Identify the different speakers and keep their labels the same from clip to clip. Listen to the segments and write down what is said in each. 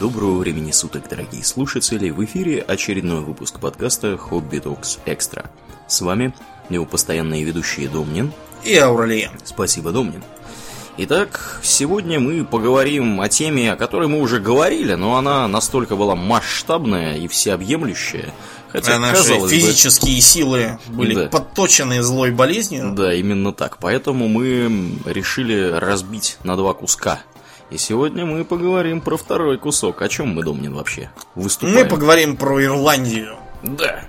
Speaker 1: Доброго времени суток, дорогие слушатели! В эфире очередной выпуск подкаста «Хобби Токс Экстра». С вами его постоянные ведущие Домнин
Speaker 2: и Ауралиен.
Speaker 1: Спасибо, Домнин. Итак, сегодня мы поговорим о теме, о которой мы уже говорили, но она настолько была масштабная и всеобъемлющая,
Speaker 2: Хотя, а наши физические бы, силы были да. подточены злой болезнью.
Speaker 1: Да, именно так. Поэтому мы решили разбить на два куска и сегодня мы поговорим про второй кусок. О чем мы, Домнин, вообще
Speaker 2: выступаем? Мы поговорим про Ирландию.
Speaker 1: Да.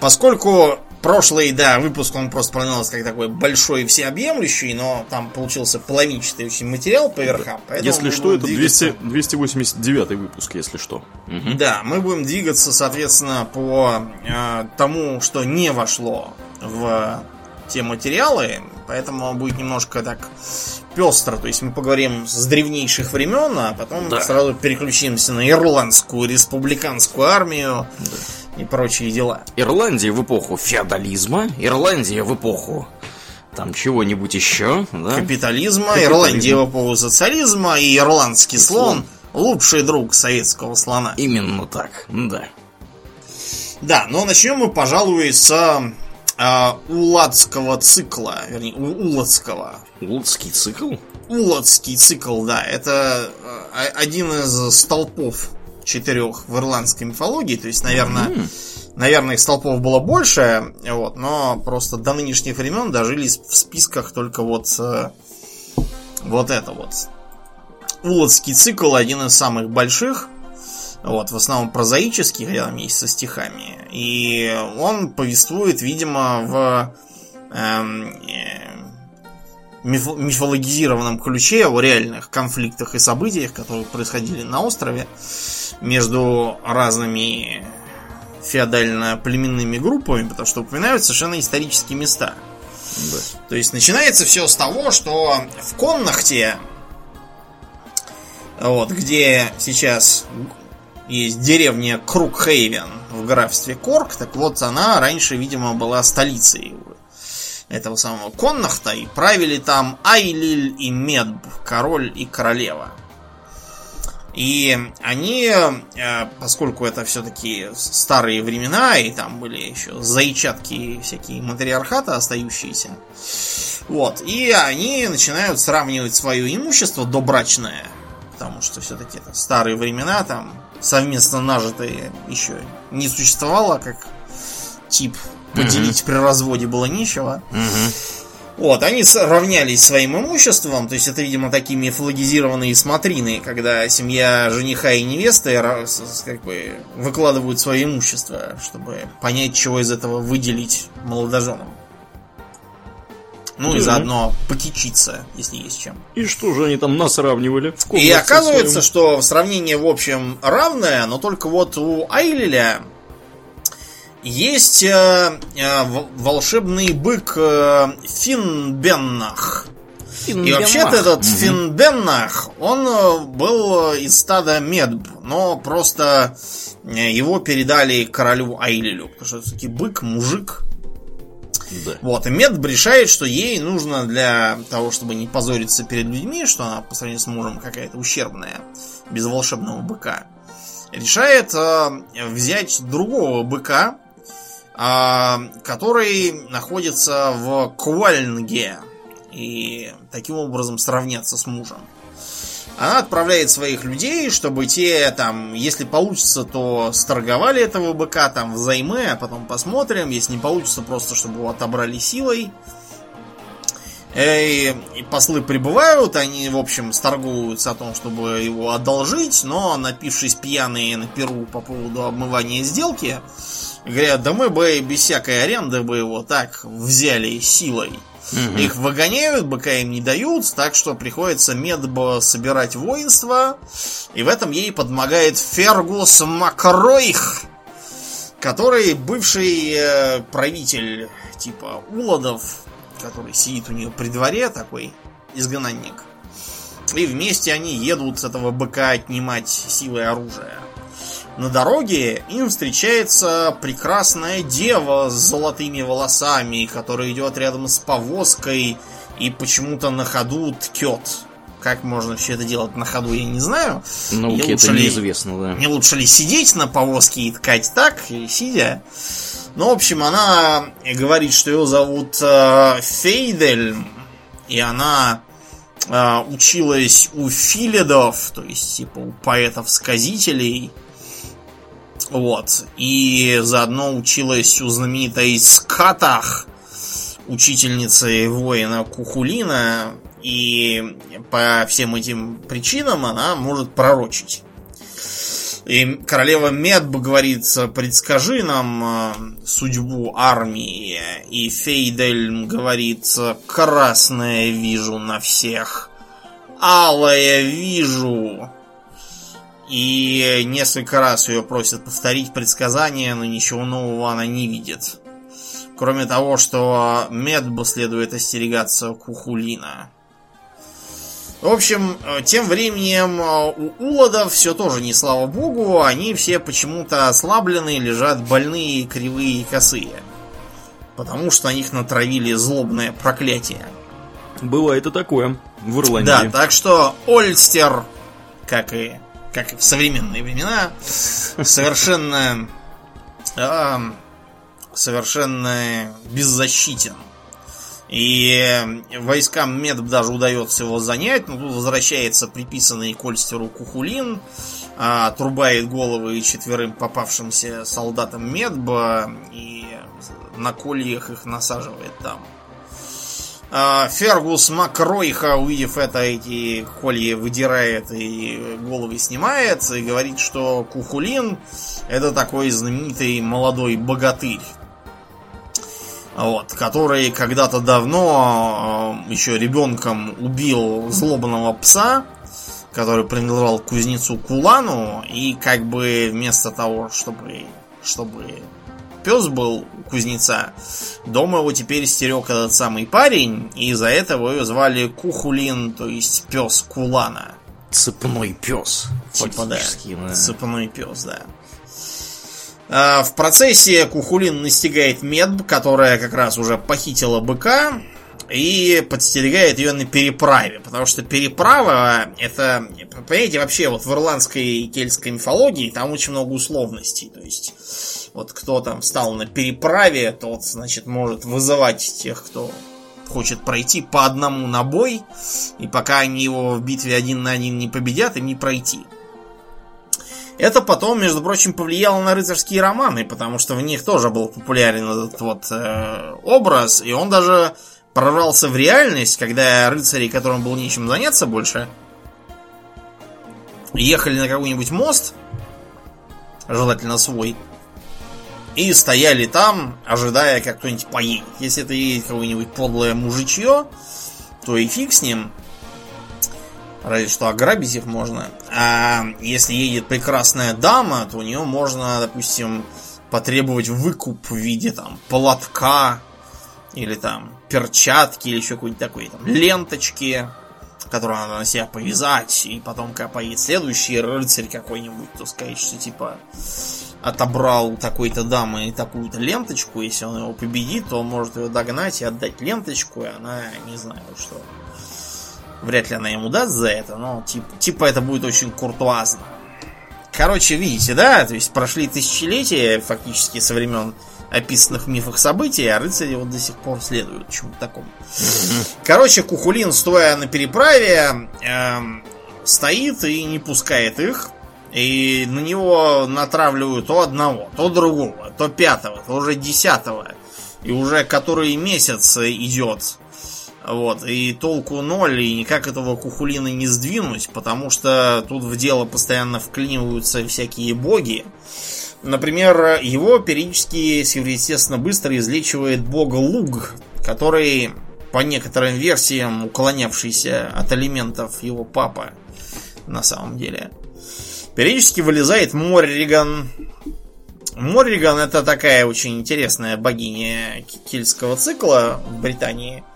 Speaker 2: Поскольку прошлый, да, выпуск, он просто планировался как такой большой и всеобъемлющий, но там получился половинчатый очень материал по верхам.
Speaker 1: Если что, это двигаться... 200, 289 выпуск, если что.
Speaker 2: Угу. Да, мы будем двигаться, соответственно, по э, тому, что не вошло в те материалы, поэтому будет немножко так пестро. То есть мы поговорим с древнейших времен, а потом да. сразу переключимся на ирландскую республиканскую армию да. и прочие дела.
Speaker 1: Ирландия в эпоху феодализма, Ирландия в эпоху там чего-нибудь еще,
Speaker 2: да? Капитализма, Капитализм. Ирландия в эпоху социализма и ирландский слон, слон лучший друг советского слона.
Speaker 1: Именно так, да.
Speaker 2: Да, но начнем мы, пожалуй, с э, уладского цикла, вернее, уладского.
Speaker 1: Улацкий цикл?
Speaker 2: Улацкий цикл, да. Это э, один из столпов четырех в ирландской мифологии. То есть, наверное, mm. наверное, их столпов было больше, вот, но просто до нынешних времен дожились в списках только вот э, вот это вот. Улацкий цикл один из самых больших. Вот, в основном прозаический, хотя там есть со стихами. И он повествует, видимо, в эм, э, миф, мифологизированном ключе о реальных конфликтах и событиях, которые происходили на острове между разными феодально-племенными группами, потому что упоминают совершенно исторические места. Да. То есть начинается все с того, что в Коннахте, вот, где сейчас есть деревня Крукхейвен в графстве Корк. Так вот, она раньше, видимо, была столицей этого самого Коннахта. И правили там Айлиль и Медб, король и королева. И они, э, поскольку это все-таки старые времена, и там были еще зайчатки всякие матриархата остающиеся, вот, и они начинают сравнивать свое имущество добрачное, потому что все-таки это старые времена, там совместно нажитые еще не существовало, как тип поделить mm-hmm. при разводе было нечего. Mm-hmm. Вот, они равнялись своим имуществом, то есть это, видимо, такие мифологизированные смотрины, когда семья жениха и невесты как бы выкладывают свое имущество, чтобы понять, чего из этого выделить молодоженам. Ну и заодно покичиться, если есть чем.
Speaker 1: И что же они там нас сравнивали?
Speaker 2: И оказывается, что сравнение, в общем, равное, но только вот у Айлиля есть э, э, волшебный бык э, Финбеннах. И вообще-то этот угу. Финбеннах, он э, был из стада Медб, но просто э, его передали королю Айлилю, потому что все-таки бык, мужик, да. Вот, и Мед решает, что ей нужно для того, чтобы не позориться перед людьми, что она по сравнению с мужем какая-то ущербная, без волшебного быка, решает э, взять другого быка, э, который находится в Квальнге, и таким образом сравняться с мужем. Она отправляет своих людей, чтобы те там, если получится, то сторговали этого быка там взаймы, а потом посмотрим. Если не получится, просто чтобы его отобрали силой. И, и послы прибывают, они, в общем, сторгуются о том, чтобы его одолжить, но, напившись пьяные на перу по поводу обмывания сделки, говорят, да мы бы без всякой аренды бы его так взяли силой. Угу. Их выгоняют, быка им не дают, так что приходится Медбо собирать воинство. И в этом ей подмогает Фергус Макройх, который бывший э, правитель типа Уладов, который сидит у нее при дворе, такой изгнанник. И вместе они едут с этого быка отнимать силы оружия. На дороге им встречается прекрасная дева с золотыми волосами, которая идет рядом с повозкой и почему-то на ходу ткет как можно все это делать на ходу, я не знаю.
Speaker 1: Науке это ли, неизвестно, да.
Speaker 2: Не лучше ли сидеть на повозке и ткать так, или сидя? Ну, в общем, она говорит, что ее зовут э, Фейдель, и она э, училась у филидов, то есть типа у поэтов-сказителей. Вот. И заодно училась у знаменитой Скатах, учительницы воина Кухулина. И по всем этим причинам она может пророчить. И королева Медб говорит, предскажи нам э, судьбу армии. И Фейдель говорит, красное вижу на всех. Алое вижу. И несколько раз ее просят повторить предсказание, но ничего нового она не видит. Кроме того, что Медбу следует остерегаться Кухулина. В общем, тем временем э, у Улодов все тоже не слава богу, они все почему-то ослабленные, лежат больные, кривые и косые. Потому что на них натравили злобное проклятие.
Speaker 1: Бывает и такое в Ирландии.
Speaker 2: Да, так что Ольстер, как и, как в современные времена, совершенно э, совершенно беззащитен. И войскам Медб даже удается его занять, но тут возвращается приписанный Кольстеру Кухулин, а, отрубает головы четверым попавшимся солдатам Медба и на кольях их насаживает там. А, Фергус Макройха, увидев это, эти колья выдирает и головы снимает, и говорит, что Кухулин это такой знаменитый молодой богатырь вот, который когда-то давно э, еще ребенком убил злобного пса, который принадлежал кузнецу Кулану, и как бы вместо того, чтобы, чтобы пес был кузнеца, дома его теперь стерег этот самый парень, и из-за этого ее звали Кухулин, то есть пес Кулана.
Speaker 1: Цепной пес.
Speaker 2: Типа, да. да. Цепной пес, да. А, в процессе Кухулин настигает Медб, которая как раз уже похитила быка, и подстерегает ее на переправе, потому что переправа это, понимаете, вообще вот в ирландской и кельтской мифологии там очень много условностей, то есть вот кто там встал на переправе, тот, значит, может вызывать тех, кто хочет пройти по одному на бой, и пока они его в битве один на один не победят, им не пройти. Это потом, между прочим, повлияло на рыцарские романы, потому что в них тоже был популярен этот вот э, образ, и он даже прорвался в реальность, когда рыцари, которым было нечем заняться больше, ехали на какой-нибудь мост, желательно свой, и стояли там, ожидая, как кто-нибудь поедет. Если это едет какое-нибудь подлое мужичье, то и фиг с ним. Разве что ограбить их можно. А если едет прекрасная дама, то у нее можно, допустим, потребовать выкуп в виде там платка или там перчатки или еще какой-нибудь такой там ленточки, которую надо на себя повязать, и потом, когда поедет следующий рыцарь какой-нибудь, то сказать, что типа отобрал у такой-то дамы такую-то ленточку, если он его победит, то он может ее догнать и отдать ленточку, и она не знаю что. Вряд ли она ему даст за это, но типа, типа это будет очень куртуазно. Короче, видите, да? То есть прошли тысячелетия фактически со времен описанных мифах событий, а рыцари вот до сих пор следуют чему-то такому. Короче, Кухулин, стоя на переправе, эм, стоит и не пускает их. И на него натравливают то одного, то другого, то пятого, то уже десятого. И уже который месяц идет вот, и толку ноль, и никак этого кухулина не сдвинуть, потому что тут в дело постоянно вклиниваются всякие боги. Например, его периодически сверхъестественно быстро излечивает бог Луг, который, по некоторым версиям, уклонявшийся от элементов его папа на самом деле. Периодически вылезает Морриган. Морриган это такая очень интересная богиня кельтского цикла в Британии –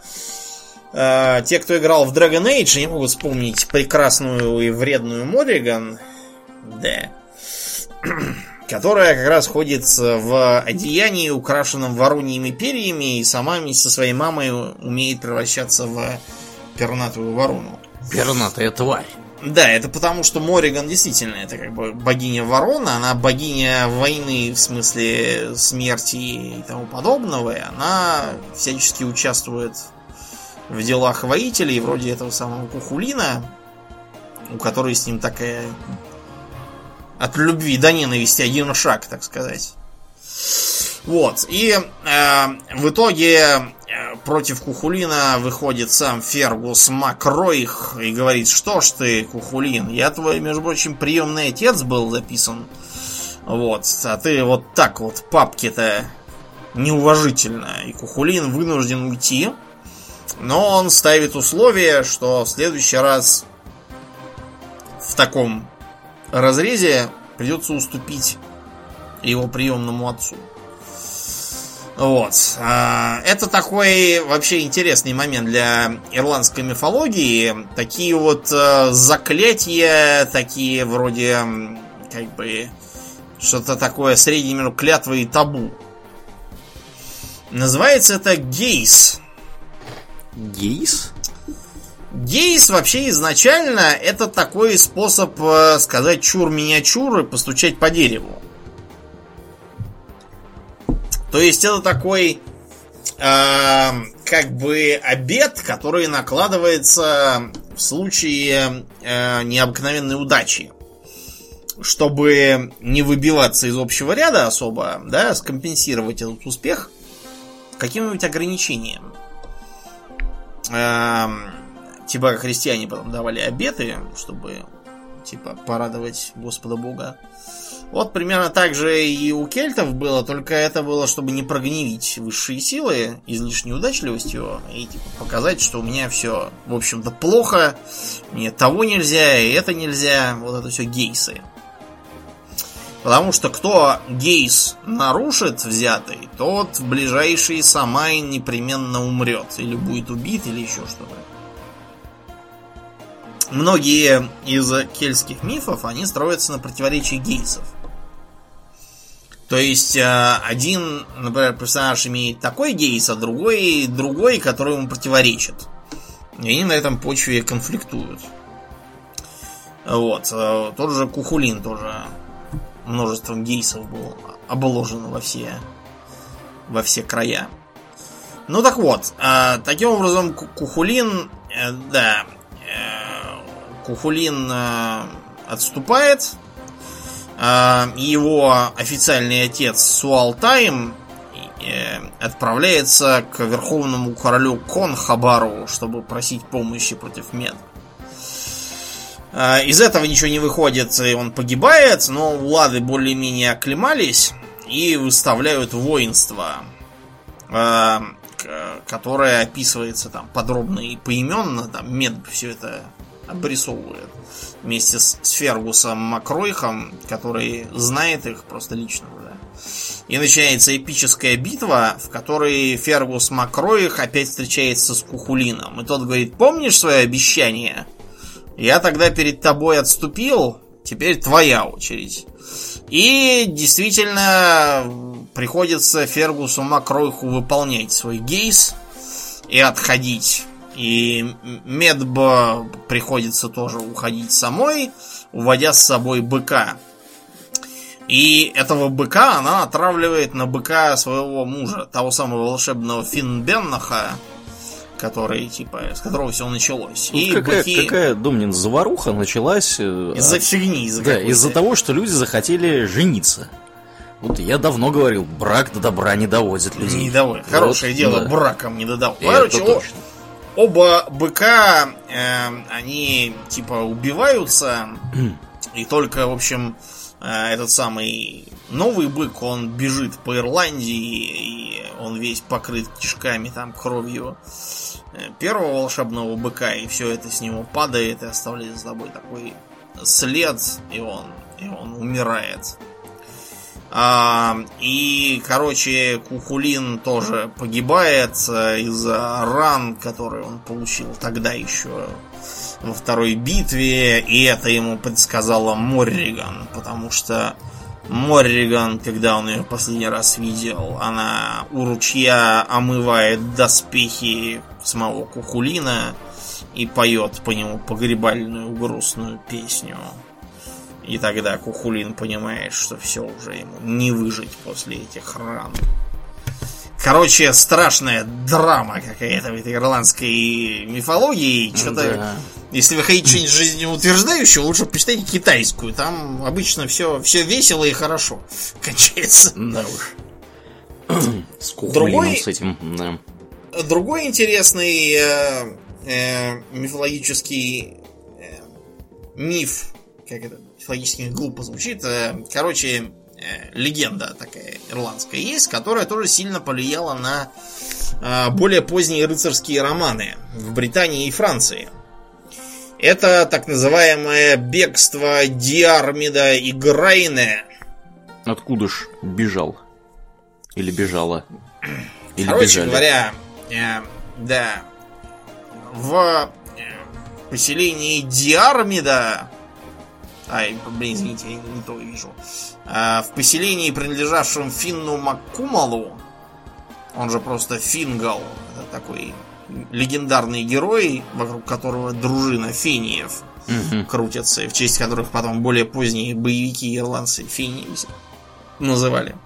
Speaker 2: Э, те, кто играл в Dragon Age, не могут вспомнить прекрасную и вредную Морриган. Да. Которая как раз ходит в одеянии, украшенном вороньими перьями, и сама вместе со своей мамой умеет превращаться в пернатую ворону.
Speaker 1: Пернатая тварь.
Speaker 2: Да, это потому, что Мориган действительно это как бы богиня ворона, она богиня войны в смысле смерти и тому подобного, и она всячески участвует в делах воителей, вроде этого самого Кухулина, у которой с ним такая от любви до ненависти один шаг, так сказать. Вот. И э, в итоге э, против Кухулина выходит сам Фергус Макройх и говорит, что ж ты, Кухулин, я твой, между прочим, приемный отец был записан. Вот. А ты вот так вот папки-то неуважительно. И Кухулин вынужден уйти. Но он ставит условие, что в следующий раз в таком разрезе придется уступить его приемному отцу. Вот. А, это такой вообще интересный момент для ирландской мифологии. Такие вот э, заклятия, такие вроде, как бы, что-то такое среднее между клятвой и табу. Называется это гейс.
Speaker 1: Гейс?
Speaker 2: Гейс вообще изначально это такой способ э, сказать чур меня чур и постучать по дереву. То есть это такой э, как бы обед, который накладывается в случае э, необыкновенной удачи. Чтобы не выбиваться из общего ряда особо, да, скомпенсировать этот успех каким-нибудь ограничением. Э, типа христиане потом давали обеты, чтобы типа порадовать Господа Бога. Вот примерно так же и у кельтов было, только это было, чтобы не прогневить высшие силы излишней удачливостью и типа, показать, что у меня все, в общем-то, плохо, мне того нельзя, и это нельзя, вот это все гейсы. Потому что кто гейс нарушит взятый, тот в ближайший Самайн непременно умрет. Или будет убит, или еще что-то. Многие из кельтских мифов, они строятся на противоречии гейсов. То есть э, один, например, персонаж имеет такой гейс, а другой другой, который ему противоречит. И они на этом почве конфликтуют. Вот. Э, тот же Кухулин тоже множеством гейсов был обложен во все, во все края. Ну так вот, э, таким образом Кухулин, да, Кухулин отступает, а, его официальный отец Суалтайм э, отправляется к верховному королю Конхабару, чтобы просить помощи против Мед. Из этого ничего не выходит, и он погибает, но улады более-менее оклемались и выставляют воинство, которое описывается там подробно и поименно, там Мед все это обрисовывает вместе с, с Фергусом Макройхом, который знает их просто лично. Да. И начинается эпическая битва, в которой Фергус Макройх опять встречается с Кухулином. И тот говорит, помнишь свое обещание? Я тогда перед тобой отступил, теперь твоя очередь. И действительно приходится Фергусу Макройху выполнять свой гейс и отходить и Медбо приходится тоже уходить самой, уводя с собой быка. И этого быка она отравливает на быка своего мужа, того самого волшебного Финбеннаха, который, типа, с которого все началось.
Speaker 1: Вот и какая, быки... какая, Домнин, заваруха началась...
Speaker 2: Э, из-за от... фигни,
Speaker 1: из-за Да, из-за того, что люди захотели жениться. Вот я давно говорил, брак до добра не доводит людей.
Speaker 2: Не доводит. Хорошее вот, дело, да. браком не додал. Короче, точно оба быка, э, они типа убиваются, и только, в общем, э, этот самый новый бык, он бежит по Ирландии, и он весь покрыт кишками, там, кровью э, первого волшебного быка, и все это с него падает и оставляет за собой такой след, и он, и он умирает. А, и, короче, Кухулин тоже погибает э, из-за ран, которые он получил тогда еще во второй битве, и это ему предсказала Морриган, потому что Морриган, когда он ее последний раз видел, она у ручья омывает доспехи самого Кухулина, и поет по нему погребальную грустную песню. И тогда Кухулин понимает, что все уже ему не выжить после этих ран. Короче, страшная драма какая-то в этой ирландской мифологии. Что-то, да. если вы хотите что-нибудь жизнеутверждающего, лучше почитайте китайскую. Там обычно все, все весело и хорошо кончается. Да уж.
Speaker 1: С Другой, с этим, да.
Speaker 2: Другой интересный э, э, мифологический э, миф, как это мифологически глупо звучит. Э, короче, Э, легенда такая ирландская есть, которая тоже сильно повлияла на э, более поздние рыцарские романы в Британии и Франции. Это так называемое бегство Диармида и Грайне.
Speaker 1: Откуда ж бежал? Или бежала?
Speaker 2: Или Короче бежали? говоря, э, да, в поселении Диармида Ай, блин, извините, я не то вижу. А, в поселении, принадлежавшем Финну Маккумалу, он же просто Фингал, такой легендарный герой, вокруг которого дружина фениев угу. крутятся, в честь которых потом более поздние боевики ирландцы фении называли.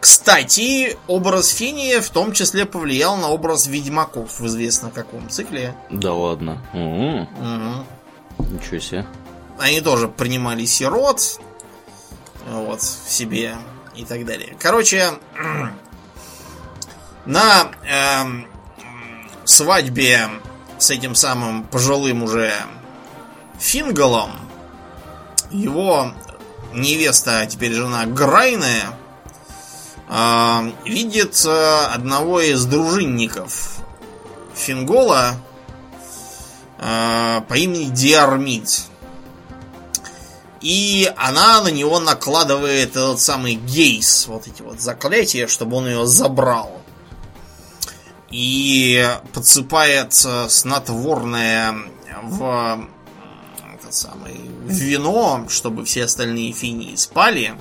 Speaker 2: Кстати, образ Фения в том числе повлиял на образ ведьмаков в известно каком цикле.
Speaker 1: Да ладно. Угу. Угу. Ничего себе.
Speaker 2: Они тоже принимали сирот, вот, в себе и так далее. Короче, на э, свадьбе с этим самым пожилым уже Фингалом его невеста, а теперь жена Грайне, э, видит э, одного из дружинников Фингола э, по имени Диармид. И она на него накладывает этот самый гейс, вот эти вот заклятия, чтобы он ее забрал. И подсыпает снотворное в этот самый вино, чтобы все остальные фини спали.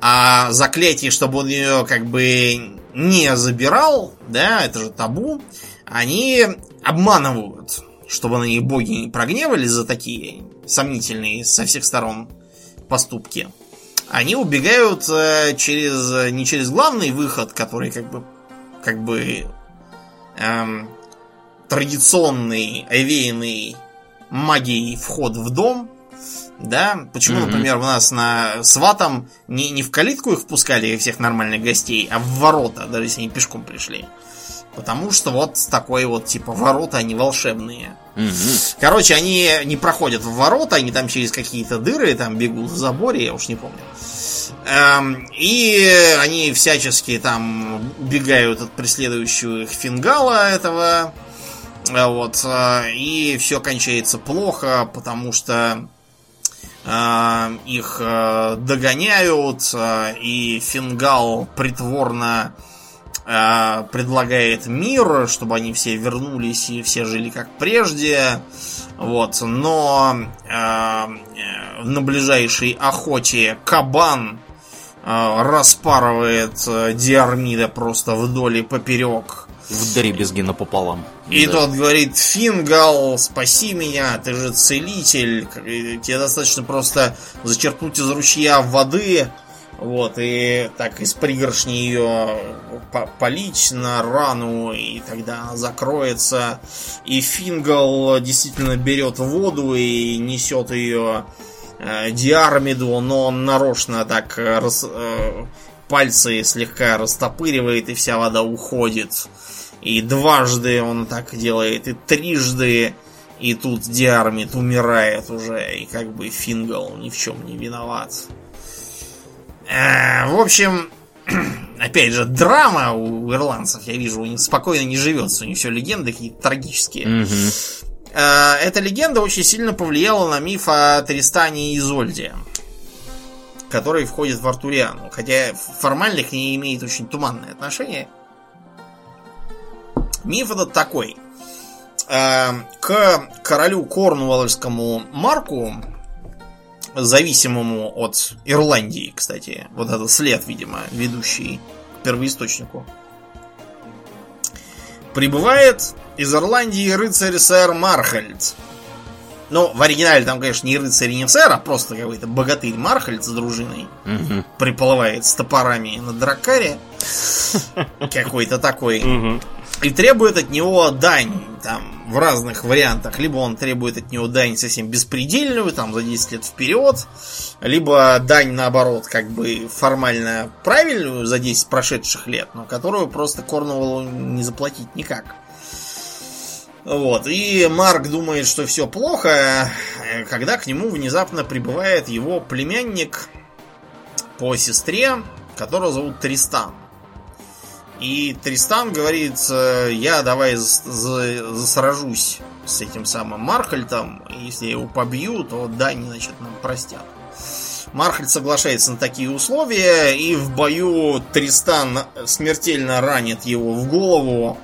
Speaker 2: А заклятие, чтобы он ее как бы не забирал, да, это же табу, они обманывают, чтобы на них боги не прогневались за такие сомнительные со всех сторон поступки, они убегают э, через не через главный выход, который как бы как бы эм, традиционный, овеянный магией вход в дом, да, почему, mm-hmm. например, у нас на сватом не, не в калитку их впускали всех нормальных гостей, а в ворота, даже если они пешком пришли. Потому что вот такой вот, типа, ворота, они волшебные. Угу. Короче, они не проходят в ворота, они там через какие-то дыры там бегут в заборе, я уж не помню. Эм, и они всячески там убегают от преследующего их фингала этого. Э, вот. Э, и все кончается плохо, потому что э, их догоняют, и фингал притворно э, предлагает мир, чтобы они все вернулись и все жили как прежде. Вот, но э, на ближайшей охоте кабан э, распарывает э, Диармида просто вдоль и поперек.
Speaker 1: В дребезги напополам.
Speaker 2: И да. тот говорит, Фингал, спаси меня, ты же целитель. Тебе достаточно просто зачерпнуть из ручья воды, вот, и так из пригоршни ее полить на рану, и тогда она закроется. И Фингал действительно берет воду и несет ее э, Диармиду, но он нарочно так рас, э, пальцы слегка растопыривает, и вся вода уходит. И дважды он так делает, и трижды. И тут Диармид умирает уже, и как бы Фингал ни в чем не виноват. Э, в общем, опять же, драма у ирландцев, я вижу, у них спокойно не живется, у них все легенды какие-то трагические. Угу. Эта легенда очень сильно повлияла на миф о Тристане и Изольде, который входит в Артуриану, хотя формально к ней имеет очень туманное отношение. Миф этот такой. Э, к королю Корнуоллскому Марку зависимому от Ирландии, кстати. Вот этот след, видимо, ведущий к первоисточнику. Прибывает из Ирландии рыцарь сэр Мархальд. Ну, в оригинале там, конечно, не рыцарь и не сэр, а просто какой-то богатырь Мархальд с дружиной.
Speaker 1: Мгм.
Speaker 2: Приплывает с топорами на дракаре. Какой-то такой. И требует от него дань, там, в разных вариантах. Либо он требует от него дань совсем беспредельную, там, за 10 лет вперед. Либо дань, наоборот, как бы формально правильную, за 10 прошедших лет, но которую просто Корнуоллу не заплатить никак. Вот, и Марк думает, что все плохо, когда к нему внезапно прибывает его племянник по сестре, которого зовут Тристан. И Тристан говорит, э, я давай засражусь с этим самым Мархальтом, если я его побью, то дань, значит, нам простят. Мархальд соглашается на такие условия, и в бою Тристан смертельно ранит его в голову,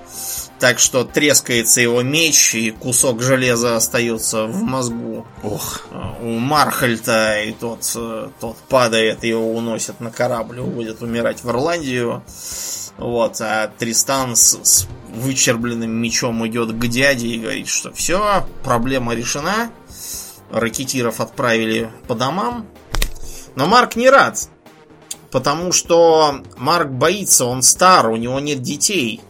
Speaker 2: так что трескается его меч, и кусок железа остается в мозгу
Speaker 1: Ох.
Speaker 2: у Мархальта, и тот, э, тот падает, его уносят на корабль, уводят умирать в Ирландию. Вот, а Тристан с, с вычербленным мечом идет к дяде и говорит, что все, проблема решена. Ракетиров отправили по домам. Но Марк не рад, потому что Марк боится, он стар, у него нет детей.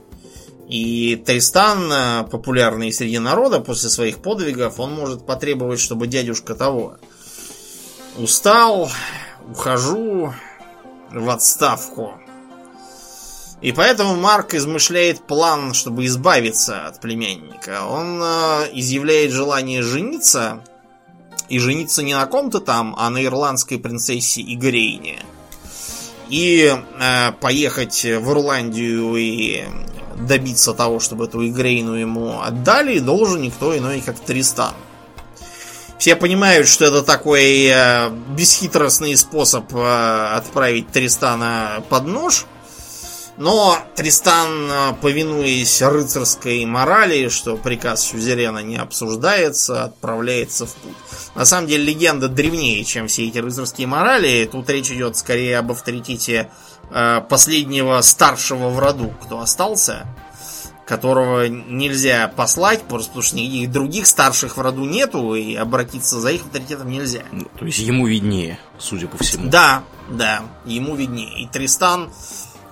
Speaker 2: И Тристан, э, популярный среди народа после своих подвигов, он может потребовать, чтобы дядюшка того устал, ухожу в отставку. И поэтому Марк измышляет план, чтобы избавиться от племянника. Он э, изъявляет желание жениться, и жениться не на ком-то там, а на ирландской принцессе Игрейне. И э, поехать в Ирландию и добиться того, чтобы эту Игрейну ему отдали, должен никто иной, как Тристан. Все понимают, что это такой э, бесхитростный способ э, отправить Тристана под нож. Но Тристан, э, повинуясь рыцарской морали, что приказ Сюзерена не обсуждается, отправляется в путь. На самом деле легенда древнее, чем все эти рыцарские морали. Тут речь идет скорее об авторитете э, последнего старшего в роду, кто остался, которого нельзя послать, просто потому что никаких других старших в роду нету, и обратиться за их авторитетом нельзя.
Speaker 1: Ну, То есть ему виднее, судя по всему.
Speaker 2: Да, да, ему виднее. И Тристан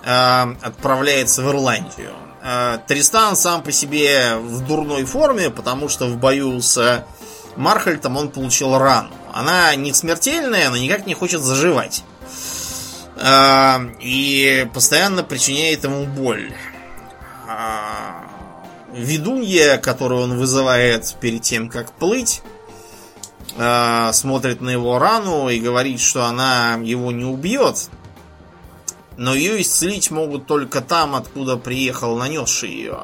Speaker 2: э, отправляется в Ирландию. Э, Тристан сам по себе в дурной форме, потому что в бою с Мархальтом он получил рану. Она не смертельная, но никак не хочет заживать. Э, и постоянно причиняет ему боль. А, Ведунья, которую он вызывает перед тем, как плыть, э, смотрит на его рану и говорит, что она его не убьет, но ее исцелить могут только там, откуда приехал нанесший ее.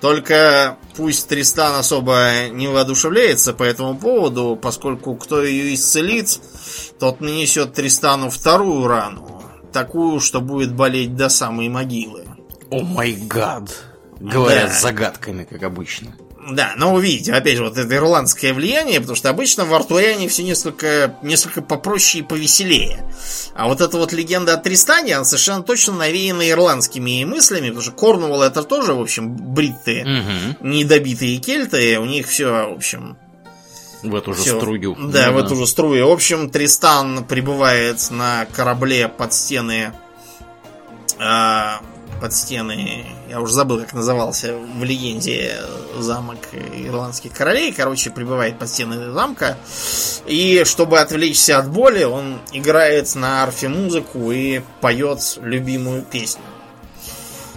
Speaker 2: Только пусть Тристан особо не воодушевляется по этому поводу, поскольку кто ее исцелит, тот нанесет Тристану вторую рану. Такую, что будет болеть до самой могилы.
Speaker 1: О май гад. Говорят
Speaker 2: Да.
Speaker 1: загадками, как обычно.
Speaker 2: Да, но вы видите, опять же, вот это ирландское влияние, потому что обычно в Артуриане все несколько, несколько попроще и повеселее. А вот эта вот легенда о Тристане, она совершенно точно навеяна ирландскими мыслями, потому что Корнуолл это тоже, в общем, бритты,
Speaker 1: Мгм.
Speaker 2: недобитые кельты, у них все, в общем,
Speaker 1: В эту же
Speaker 2: всё-
Speaker 1: струю.
Speaker 2: Да, в эту же струю. В общем, Тристан прибывает на корабле под стены... под стены... Я уже забыл, как назывался в легенде замок ирландских королей. Короче, прибывает под стены замка. И чтобы отвлечься от боли, он играет на арфе музыку и поет любимую песню.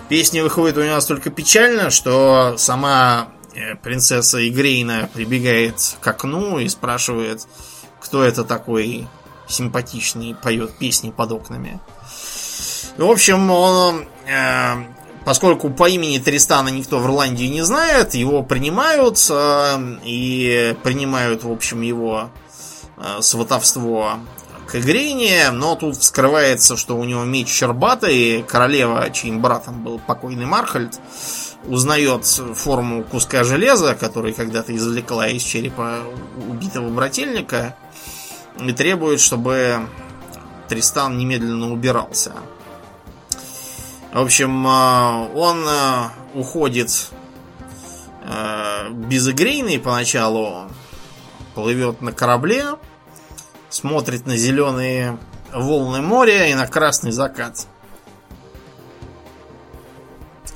Speaker 2: Песня выходит у него настолько печально, что сама э, принцесса Игрейна прибегает к окну и спрашивает, кто это такой симпатичный поет песни под окнами. В общем, он, поскольку по имени Тристана никто в Ирландии не знает, его принимают и принимают, в общем, его э, сватовство к Игрейне, но тут вскрывается, что у него меч щербатый, королева, чьим братом был покойный Мархальд, узнает форму куска железа, который когда-то извлекла из черепа убитого брательника, и требует, чтобы Тристан немедленно убирался. В общем, э, он э, уходит э, безыгрейный поначалу плывет на корабле, смотрит на зеленые волны моря и на красный закат.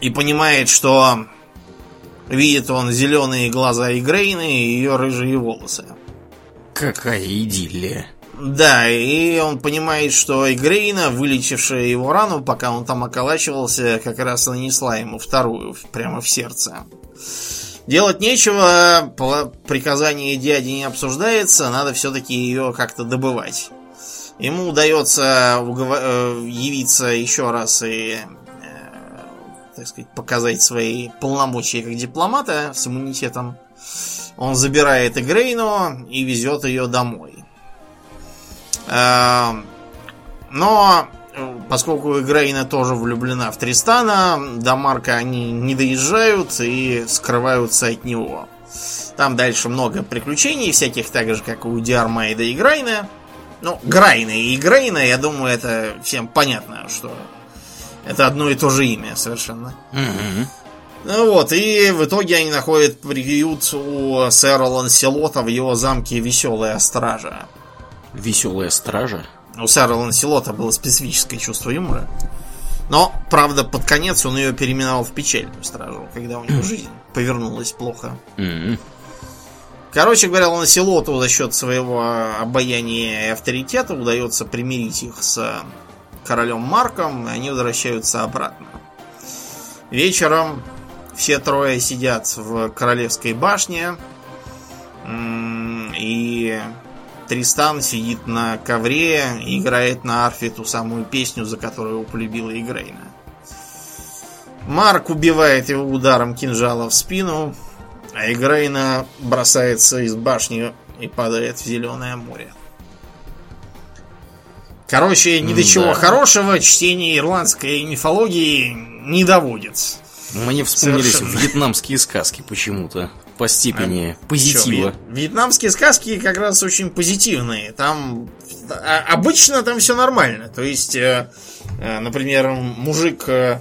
Speaker 2: И понимает, что видит он зеленые глаза Игрейны и ее рыжие волосы.
Speaker 1: Какая идиллия.
Speaker 2: Да, и он понимает, что Игрейна, вылечившая его рану, пока он там околачивался, как раз нанесла ему вторую, прямо в сердце. Делать нечего, приказание дяди не обсуждается, надо все-таки ее как-то добывать. Ему удается э, явиться еще раз и, э, так сказать, показать свои полномочия как дипломата с иммунитетом. Он забирает Игрейну и везет ее домой. Эм, но поскольку Игрейна тоже влюблена в Тристана, до Марка они не доезжают и скрываются от него. Там дальше много приключений, всяких так же, как у Диармайда и Грайна. Ну, Грайна и Грейна, я думаю, это всем понятно, что это одно и то же имя совершенно.
Speaker 1: Угу.
Speaker 2: Ну вот, и в итоге они находят приют у сэра Ланселота в его замке Веселая Стража.
Speaker 1: Веселая Стража?
Speaker 2: У сэра Ланселота было специфическое чувство юмора. Но, правда, под конец он ее переименовал в печальную стражу, когда у него жизнь повернулась плохо.
Speaker 1: Mm-hmm.
Speaker 2: Короче говоря, Ланселоту за счет своего обаяния и авторитета удается примирить их с королем Марком, и они возвращаются обратно. Вечером все трое сидят в королевской башне, и Тристан сидит на ковре и играет на арфе ту самую песню, за которую его полюбила Игрейна. Марк убивает его ударом кинжала в спину, а Игрейна бросается из башни и падает в зеленое море. Короче, ни до чего хорошего чтение ирландской мифологии не доводит.
Speaker 1: Мне вспомнились Совершенно. вьетнамские сказки почему-то по степени а, позитива. Чё,
Speaker 2: вьетнамские сказки как раз очень позитивные. Там а, обычно там все нормально. То есть, э, э, например, мужик э,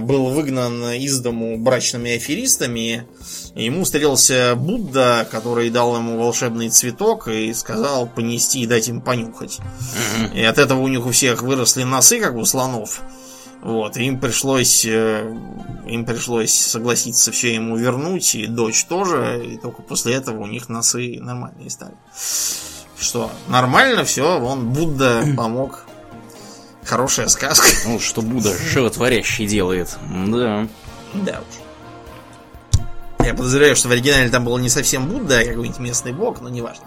Speaker 2: был выгнан из дому брачными аферистами. Ему встретился Будда, который дал ему волшебный цветок и сказал понести и дать им понюхать. И от этого у них у всех выросли носы, как у слонов. Вот, им пришлось, э, им пришлось согласиться все ему вернуть, и дочь тоже, и только после этого у них носы нормальные стали. Что, нормально все, он Будда помог. Хорошая сказка.
Speaker 1: Ну, что Будда животворящий делает. Да.
Speaker 2: Да уж. Я подозреваю, что в оригинале там был не совсем Будда, а какой-нибудь местный бог, но неважно.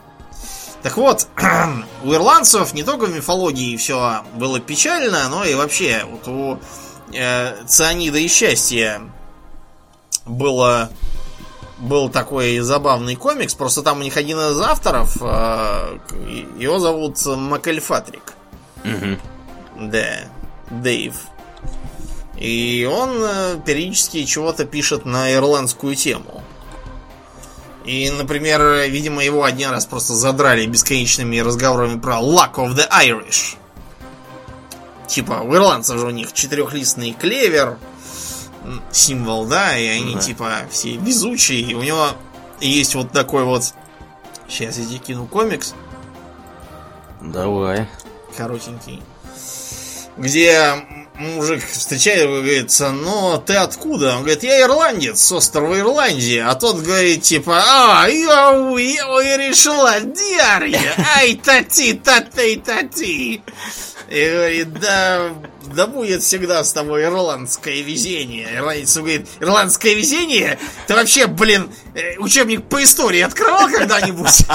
Speaker 2: Так вот, у ирландцев не только в мифологии все было печально, но и вообще вот у э, цианида и счастья было был такой забавный комикс, просто там у них один из авторов, э, его зовут Макельфатрик.
Speaker 1: Угу.
Speaker 2: Да, Дэйв. И он э, периодически чего-то пишет на ирландскую тему. И, например, видимо, его один раз просто задрали бесконечными разговорами про Luck of the Irish. Типа, у ирландцев же у них четырехлистный клевер, символ, да, и они, да. типа, все везучие. И у него есть вот такой вот... Сейчас я тебе кину комикс.
Speaker 1: Давай.
Speaker 2: Коротенький. Где мужик встречает его и говорит, ну ты откуда? Он говорит, я ирландец с острова Ирландии. А тот говорит, типа, а, я, я, я решила диарья, ай, тати, тати, тати. И говорит, да, да будет всегда с тобой ирландское везение. Ирландец говорит, ирландское везение? Ты вообще, блин, э, учебник по истории открывал когда-нибудь?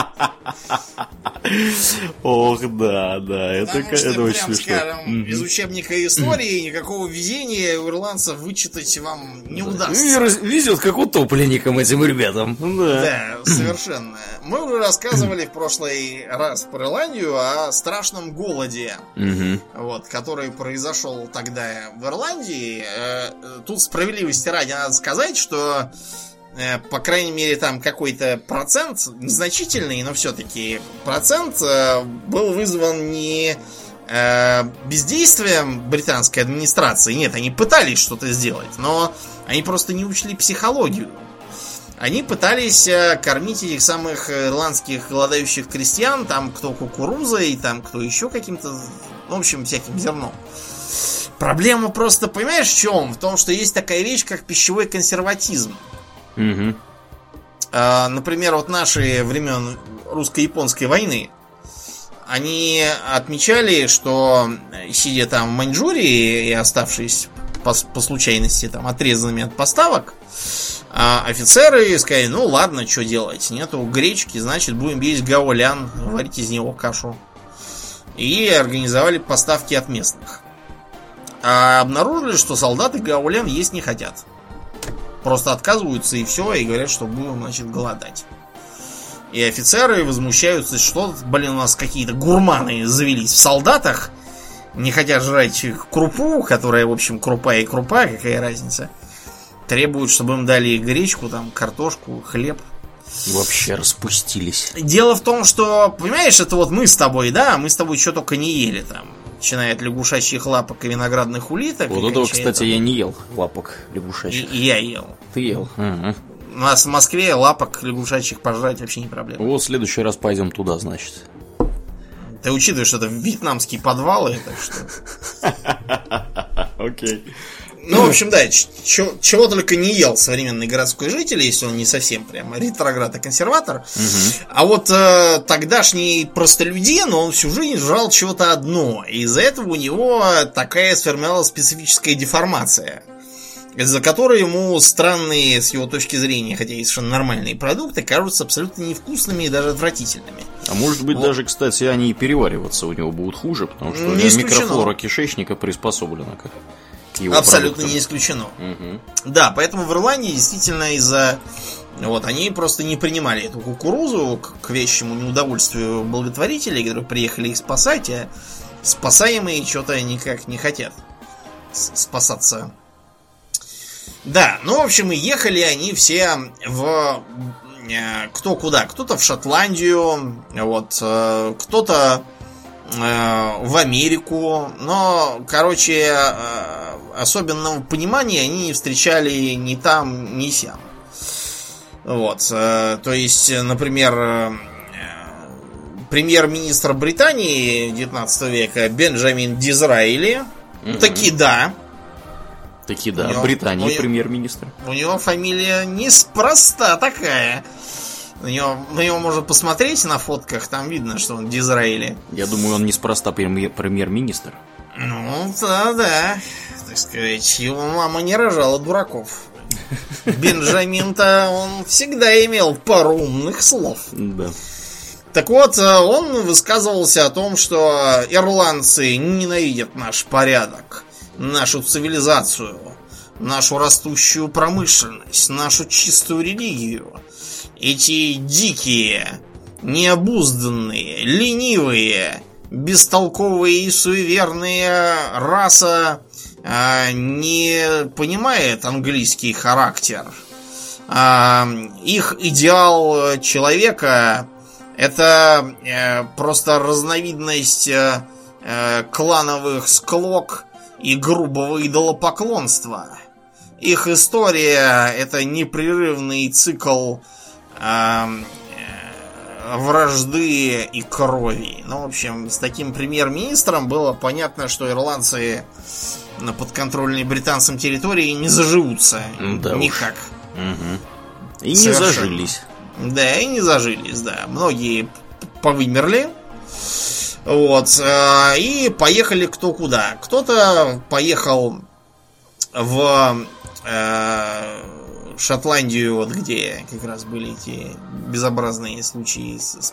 Speaker 1: Ох, да, да, это,
Speaker 2: это очень смешно. скажем, из учебника истории никакого везения у ирландцев вычитать вам не удастся.
Speaker 1: Везет как утопленникам этим ребятам.
Speaker 2: Да. да, совершенно. Мы уже рассказывали в прошлый раз про Ирландию о страшном голоде, вот, который произошел тогда в Ирландии. Э, тут справедливости ради надо сказать, что Э, по крайней мере, там какой-то процент, незначительный, но все-таки процент э, был вызван не э, бездействием британской администрации. Нет, они пытались что-то сделать, но они просто не учли психологию. они пытались э, кормить этих самых ирландских голодающих крестьян, там кто кукурузой, там кто еще каким-то, в общем, всяким зерном. Проблема просто, понимаешь, в чем? В том, что есть такая вещь, как пищевой консерватизм.
Speaker 1: Угу.
Speaker 2: А, например, вот наши времен русско-японской войны, они отмечали, что сидя там в Маньчжурии и оставшись по, по случайности там отрезанными от поставок, а офицеры сказали, ну ладно, что делать, нету гречки, значит будем есть гаолян, варить из него кашу. И организовали поставки от местных. А обнаружили, что солдаты гаолян есть не хотят. Просто отказываются и все, и говорят, что будем, значит, голодать. И офицеры возмущаются, что, блин, у нас какие-то гурманы завелись в солдатах, не хотят жрать крупу, которая, в общем, крупа и крупа, какая разница. Требуют, чтобы им дали гречку, там, картошку, хлеб.
Speaker 1: Вообще распустились.
Speaker 2: Дело в том, что, понимаешь, это вот мы с тобой, да, мы с тобой что только не ели там. Начиная от лягушачьих лапок и виноградных улиток.
Speaker 1: Вот этого, кстати, там... я не ел, лапок лягушачьих.
Speaker 2: И, я ел.
Speaker 1: Ты ел? Угу.
Speaker 2: У нас в Москве лапок лягушачьих пожрать вообще не проблема.
Speaker 1: Вот в следующий раз пойдем туда, значит.
Speaker 2: Ты учитываешь, что это вьетнамские подвалы, так
Speaker 1: что... Окей.
Speaker 2: Ну, в общем, да, чего, чего только не ел современный городской житель, если он не совсем прямо ретроград и консерватор. Угу. А вот э, тогдашний простолюдин, он всю жизнь жрал чего-то одно. И из-за этого у него такая сформировалась специфическая деформация из-за которой ему странные, с его точки зрения, хотя и совершенно нормальные продукты, кажутся абсолютно невкусными и даже отвратительными.
Speaker 1: А может быть, вот. даже, кстати, они и перевариваться у него будут хуже, потому что не микрофлора кишечника приспособлена к
Speaker 2: его Абсолютно продуктам. не исключено.
Speaker 1: Угу.
Speaker 2: Да, поэтому в Ирландии действительно из-за вот, они просто не принимали эту кукурузу к, к вещему неудовольствию благотворителей, которые приехали их спасать, а спасаемые что-то никак не хотят спасаться да, ну, в общем, и ехали они все в... Э, кто куда? Кто-то в Шотландию, вот, э, кто-то э, в Америку, но, короче, особенного понимания они не встречали ни там, ни сям. Вот, то есть, например, премьер-министр Британии 19 века Бенджамин Дизраили, mm-hmm. таки да,
Speaker 1: Таки да, него, Британии премьер-министр.
Speaker 2: У него фамилия неспроста такая. На него, на него можно посмотреть на фотках, там видно, что он Дизраэли.
Speaker 1: Я думаю, он неспроста премьер-министр.
Speaker 2: Ну, да, да. Так сказать, его мама не рожала дураков. Бенджамин-то он всегда имел пару умных слов.
Speaker 1: Да.
Speaker 2: Так вот, э, он высказывался о том, что ирландцы ненавидят наш порядок нашу цивилизацию, нашу растущую промышленность, нашу чистую религию. Эти дикие, необузданные, ленивые, бестолковые и суеверные раса не понимает английский характер. А, их идеал человека это а, просто разновидность а, клановых склок и грубого идолопоклонства. Их история это непрерывный цикл э, вражды и крови. Ну, в общем, с таким премьер-министром было понятно, что ирландцы на подконтрольной британцам территории не заживутся
Speaker 1: да
Speaker 2: никак.
Speaker 1: Угу. И Совершенно. не зажились.
Speaker 2: Да, и не зажились, да. Многие повымерли. Вот. Э, и поехали кто куда. Кто-то поехал в э, Шотландию, вот где как раз были эти безобразные случаи с, с.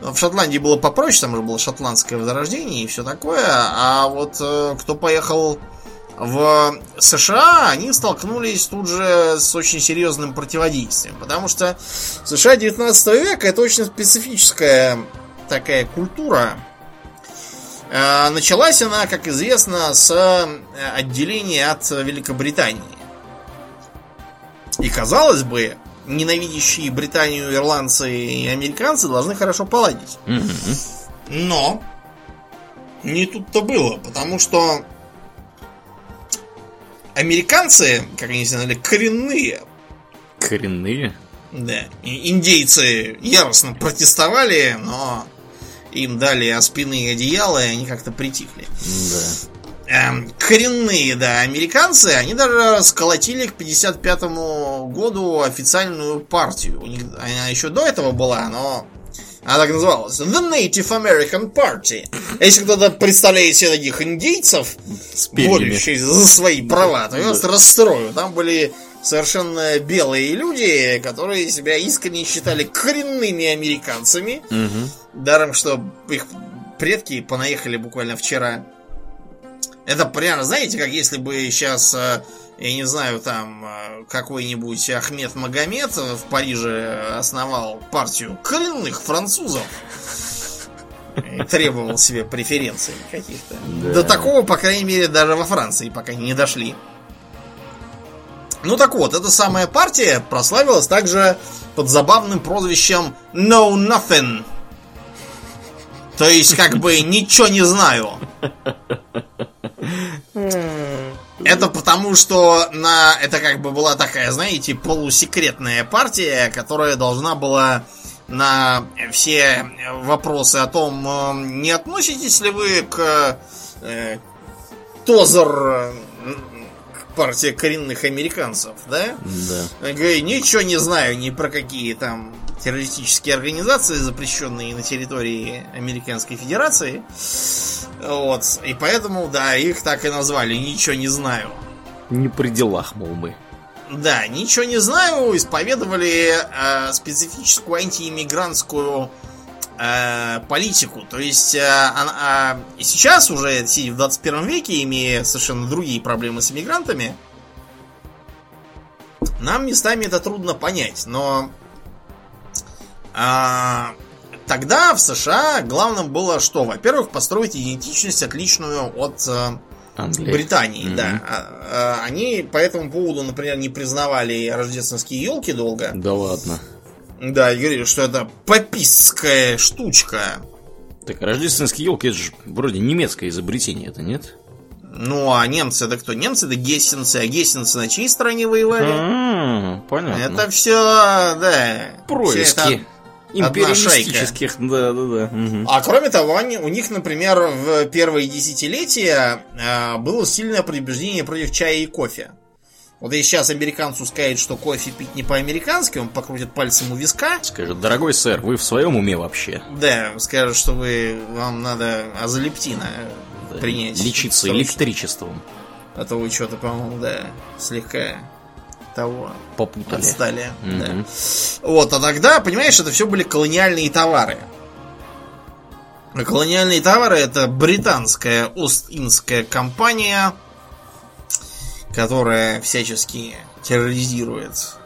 Speaker 2: В Шотландии было попроще, там же было шотландское возрождение и все такое. А вот э, кто поехал в США, они столкнулись тут же с очень серьезным противодействием. Потому что США 19 века это очень специфическая такая культура. Э, началась она, как известно, с э, отделения от Великобритании. И казалось бы, ненавидящие Британию ирландцы и американцы должны хорошо поладить. Но не тут-то было, потому что американцы, как они сказали, коренные
Speaker 1: Коренные?
Speaker 2: Да. И индейцы яростно протестовали, но им дали оспины одеяла, и они как-то притихли.
Speaker 1: Да.
Speaker 2: Эм, коренные, да, американцы, они даже сколотили к 55 году официальную партию. У них она еще до этого была, но она так называлась. The Native American Party. Если кто-то представляет себе таких индейцев, борющихся за свои права, то я вас расстрою. Там были совершенно белые люди, которые себя искренне считали коренными американцами.
Speaker 1: Мгм.
Speaker 2: Даром, что их предки понаехали буквально вчера. Это прямо, знаете, как если бы сейчас, э, я не знаю, там э, какой-нибудь Ахмед Магомед в Париже основал партию коренных французов. И требовал себе преференций каких-то.
Speaker 1: Да.
Speaker 2: До такого, по крайней мере, даже во Франции пока не дошли. Ну так вот, эта самая партия прославилась также под забавным прозвищем No Nothing. То есть, как бы, ничего не знаю. Это потому, что на это как бы была такая, знаете, полусекретная партия, которая должна была на все вопросы о том, э, не относитесь ли вы к э, Тозер, э, к партии коренных американцев, да?
Speaker 1: Да.
Speaker 2: Я говорю, ничего не знаю ни про какие там террористические организации, запрещенные на территории Американской Федерации. Вот. И поэтому, да, их так и назвали. Ничего не знаю.
Speaker 1: Не при делах, мол, мы.
Speaker 2: Да, ничего не знаю. Исповедовали э, специфическую антииммигрантскую э, политику. То есть э, а, и сейчас уже, сидя в 21 веке, имея совершенно другие проблемы с иммигрантами, нам местами это трудно понять, но а, тогда в США главным было что? Во-первых, построить идентичность, отличную от э,
Speaker 1: Англия.
Speaker 2: Британии,
Speaker 1: Мгм.
Speaker 2: да. А, а, Они по этому поводу, например, не признавали рождественские елки долго.
Speaker 1: Да ладно.
Speaker 2: Да, и говорили, что это попистская штучка.
Speaker 1: Так, рождественские елки это же вроде немецкое изобретение, это нет?
Speaker 2: Ну, а немцы это кто? Немцы это гессенцы, а гессенцы на чьей стороне воевали?
Speaker 1: А, понятно.
Speaker 2: Это все, да.
Speaker 1: происки
Speaker 2: это
Speaker 1: империалистических, да, да, да. мгм.
Speaker 2: А кроме того, они, у них, например, в первые десятилетия э, было сильное предубеждение против чая и кофе. Вот если сейчас американцу сказать, что кофе пить не по-американски, он покрутит пальцем у виска.
Speaker 1: Скажет, дорогой сэр, вы в своем уме вообще?
Speaker 2: Да, скажет, что вы вам надо азолептина
Speaker 1: Да,
Speaker 2: принять.
Speaker 1: Лечиться
Speaker 2: Срочно.
Speaker 1: электричеством.
Speaker 2: А то вы что-то, по-моему, да, слегка того
Speaker 1: Попутали.
Speaker 2: отстали. да.
Speaker 1: Мгм.
Speaker 2: Вот, а тогда, понимаешь, это все были колониальные товары. А колониальные товары это британская Ост-Индская компания, которая всячески терроризирует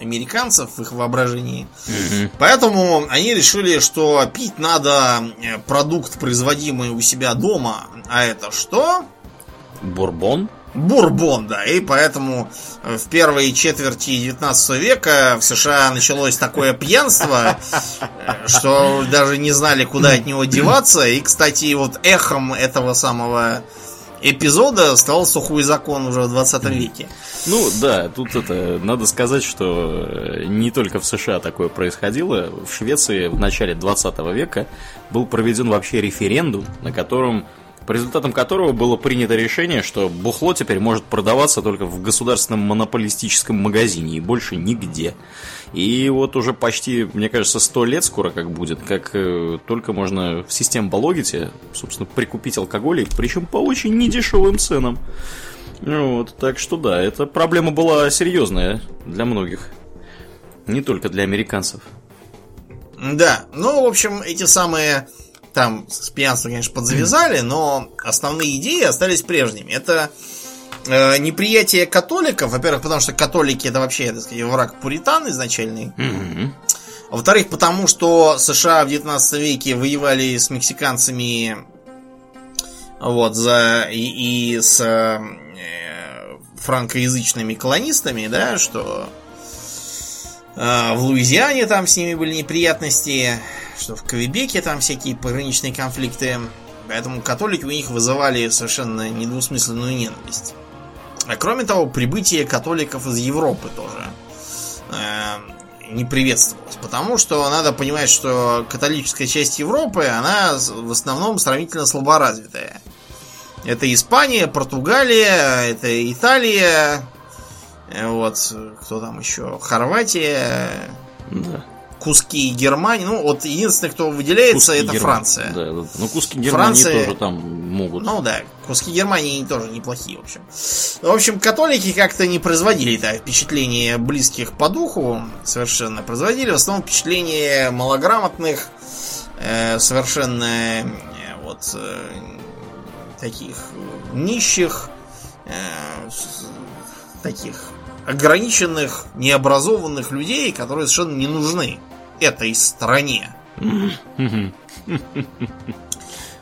Speaker 2: американцев в их воображении.
Speaker 1: Мгм.
Speaker 2: Поэтому они решили, что пить надо э, продукт, производимый у себя дома. А это что?
Speaker 1: Бурбон?
Speaker 2: Бурбон, да. И поэтому э, в первой четверти 19 века в США началось такое пьянство, э, что даже не знали, куда от него деваться. И, кстати, вот эхом этого самого эпизода стал сухой закон уже в 20 веке.
Speaker 1: Ну да, тут это надо сказать, что э, не только в США такое происходило. В Швеции в начале 20 века был проведен вообще референдум, на котором по результатам которого было принято решение, что бухло теперь может продаваться только в государственном монополистическом магазине и больше нигде. И вот уже почти, мне кажется, сто лет скоро как будет, как э, только можно в систему Балогите, собственно, прикупить алкоголь, причем по очень недешевым ценам. Вот, так что да, эта проблема была серьезная для многих. Не только для американцев.
Speaker 2: Да, ну, в общем, эти самые там с пьянством, конечно, подзавязали, но основные идеи остались прежними. Это э, неприятие католиков, во-первых, потому что католики это вообще, так сказать, враг пуритан изначальный.
Speaker 1: Мгм.
Speaker 2: Во-вторых, потому что США в 19 веке воевали с мексиканцами вот, за и, и с э, франкоязычными колонистами, да, что в Луизиане там с ними были неприятности, что в Квебеке там всякие пограничные конфликты. Поэтому католики у них вызывали совершенно недвусмысленную ненависть. А кроме того, прибытие католиков из Европы тоже не приветствовалось. Потому что надо понимать, что католическая часть Европы, она в основном сравнительно слаборазвитая. Это Испания, Португалия, это Италия, вот, кто там еще, Хорватия, да. куски Германии. Ну, вот единственное, кто выделяется, куски это Герман... Франция.
Speaker 1: Да, да. Ну, куски Германии Франция... тоже там могут.
Speaker 2: Ну да, куски Германии тоже неплохие, в общем. В общем, католики как-то не производили так впечатление близких по духу совершенно. Производили в основном впечатление малограмотных, э, совершенно э, вот э, таких нищих, э, таких ограниченных, необразованных людей, которые совершенно не нужны этой стране.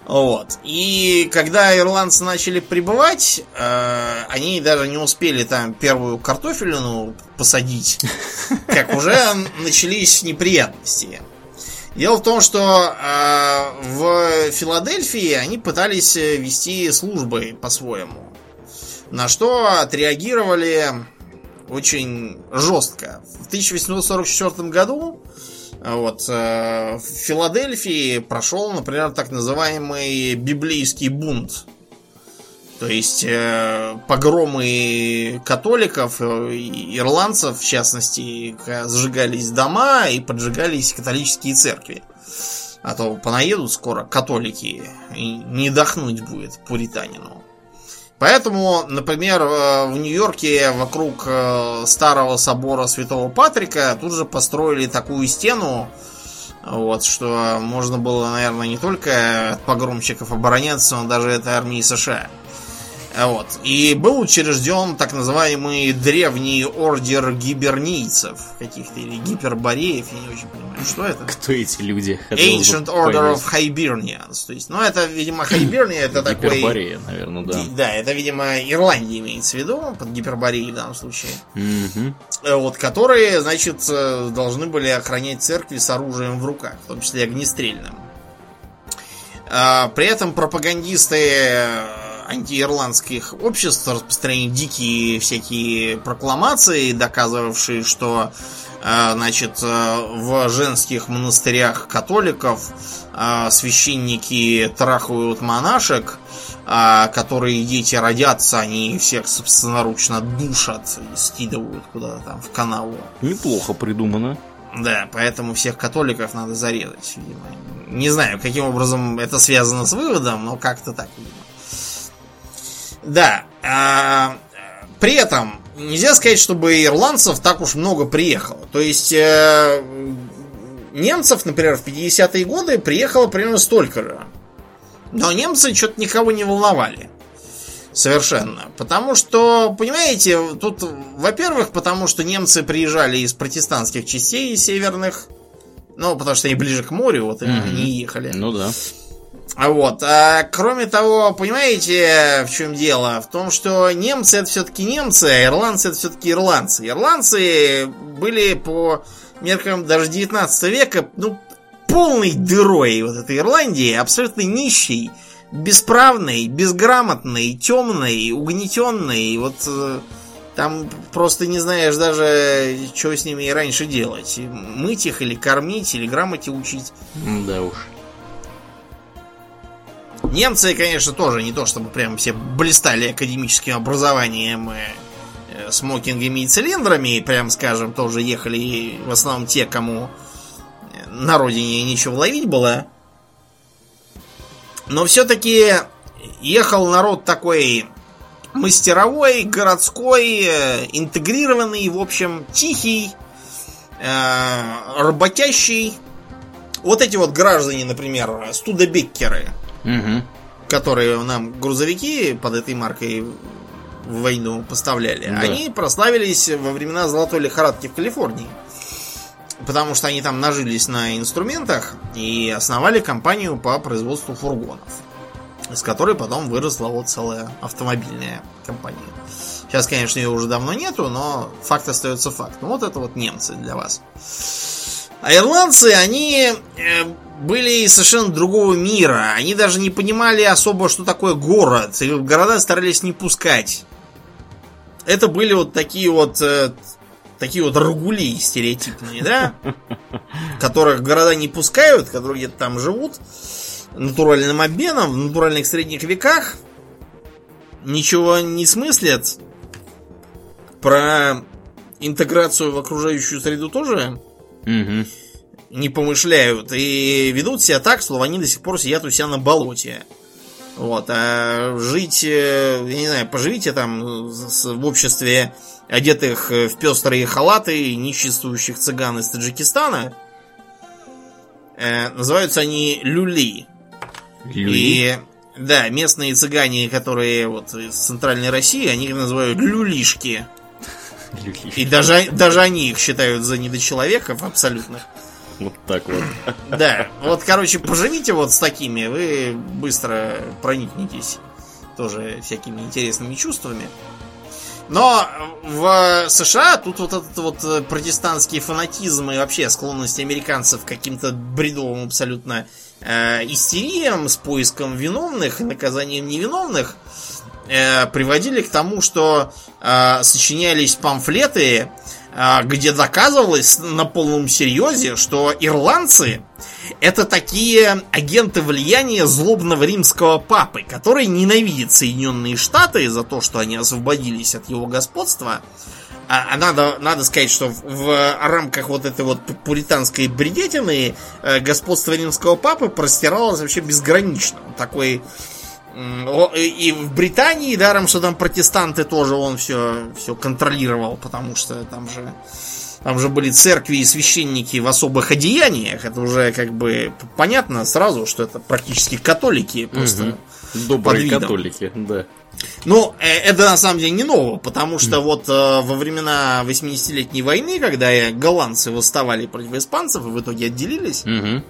Speaker 2: Вот. И когда ирландцы начали прибывать, э, они даже не успели там первую картофелину посадить, как уже начались неприятности. Дело в том, что э, в Филадельфии они пытались вести службы по-своему. На что отреагировали очень жестко. В 1844 году вот, э, в Филадельфии прошел, например, так называемый библейский бунт. То есть э, погромы католиков, э, ирландцев, в частности, сжигались дома и поджигались католические церкви. А то понаедут скоро католики, и не дохнуть будет пуританину. Поэтому, например, э, в Нью-Йорке вокруг э, старого собора Святого Патрика тут же построили такую стену, вот, что можно было, наверное, не только от погромщиков обороняться, но даже от армии США. Вот. И был учрежден так называемый древний ордер гибернийцев каких-то или гипербореев, я не очень понимаю, что это.
Speaker 1: Кто эти люди?
Speaker 2: Ancient Order of Hibernians. То есть, ну, это, видимо, Хиберния, это такой...
Speaker 1: Гиперборея, наверное, да.
Speaker 2: Да, это, видимо, Ирландия имеется в виду, под гипербореей в данном случае. Вот, которые, значит, э, должны были охранять церкви с оружием в руках, в том числе огнестрельным. А, при этом пропагандисты антиирландских обществ распространяли дикие всякие прокламации, доказывавшие, что э, значит, э, в женских монастырях католиков э, священники трахают монашек, которые дети родятся, они всех собственноручно душат и скидывают куда-то там в канаву.
Speaker 1: Неплохо придумано.
Speaker 2: Да, поэтому всех католиков надо зарезать, видимо. Не знаю, каким образом это связано с выводом, но как-то так, видимо. Да. А, при этом нельзя сказать, чтобы ирландцев так уж много приехало. То есть э, немцев, например, в 50-е годы приехало примерно столько же. Но немцы что-то никого не волновали. Совершенно. Потому что, понимаете, тут, во-первых, потому что немцы приезжали из протестантских частей северных. Ну, потому что они ближе к морю, вот mm-hmm. они ехали.
Speaker 1: Ну да.
Speaker 2: А вот. А кроме того, понимаете, в чем дело? В том, что немцы это все-таки немцы, а ирландцы это все-таки ирландцы. Ирландцы были по меркам даже 19 века, ну, полной дырой вот этой Ирландии, абсолютно нищей, бесправной, безграмотной, темной, угнетенной. Вот э, там просто не знаешь даже, что с ними и раньше делать. Мыть их или кормить, или грамоте учить.
Speaker 1: Да уж.
Speaker 2: Немцы, конечно, тоже не то, чтобы прям все блистали академическим образованием, э, смокингами и цилиндрами, прям скажем, тоже ехали в основном те, кому на родине ничего ловить было. Но все-таки ехал народ такой мастеровой, городской, э, интегрированный, в общем, тихий, э, работящий. Вот эти вот граждане, например, студебеккеры –
Speaker 1: Угу.
Speaker 2: Которые нам грузовики под этой маркой в войну поставляли, да. они прославились во времена золотой лихорадки в Калифорнии. Потому что они там нажились на инструментах и основали компанию по производству фургонов. Из которой потом выросла вот целая автомобильная компания. Сейчас, конечно, ее уже давно нету, но факт остается фактом. Вот это вот немцы для вас. А ирландцы, они э, были совершенно другого мира. Они даже не понимали особо, что такое город. И в города старались не пускать. Это были вот такие вот э, такие вот рагули стереотипные, да? Которых города не пускают, которые где-то там живут натуральным обменом в натуральных средних веках. Ничего не смыслят. Про интеграцию в окружающую среду тоже
Speaker 1: Угу.
Speaker 2: не помышляют и ведут себя так, словно они до сих пор сидят у себя на болоте. Вот, а жить, э, я не знаю, поживите там в обществе одетых э, в пестрые халаты ниществующих цыган из Таджикистана. Э, называются они люли. И да, местные цыгане, которые вот из центральной России, они их называют люлишки. И даже, даже они их считают за недочеловеков абсолютных.
Speaker 1: Вот так вот.
Speaker 2: Да, вот, короче, поживите вот с такими, вы быстро проникнетесь тоже всякими интересными чувствами. Но в США тут вот этот вот протестантский фанатизм и вообще склонность американцев к каким-то бредовым абсолютно э, истериям с поиском виновных и наказанием невиновных э, приводили к тому, что э, сочинялись памфлеты, э, где доказывалось на полном серьезе, что ирландцы это такие агенты влияния злобного римского папы, который ненавидит Соединенные Штаты за то, что они освободились от его господства. А, а надо, надо сказать, что в, в рамках вот этой вот пуританской бредетины э, господство римского папы простиралось вообще безгранично. Он такой и в Британии, даром, что там протестанты тоже он все, все контролировал, потому что там же там же были церкви и священники в особых одеяниях. Это уже как бы понятно сразу, что это практически католики. Просто
Speaker 1: Мгм. Добрые католики, да.
Speaker 2: ну, э, это на самом деле не ново, потому что вот э, во времена 80-летней войны, когда голландцы восставали против испанцев и в итоге отделились,
Speaker 1: Угу.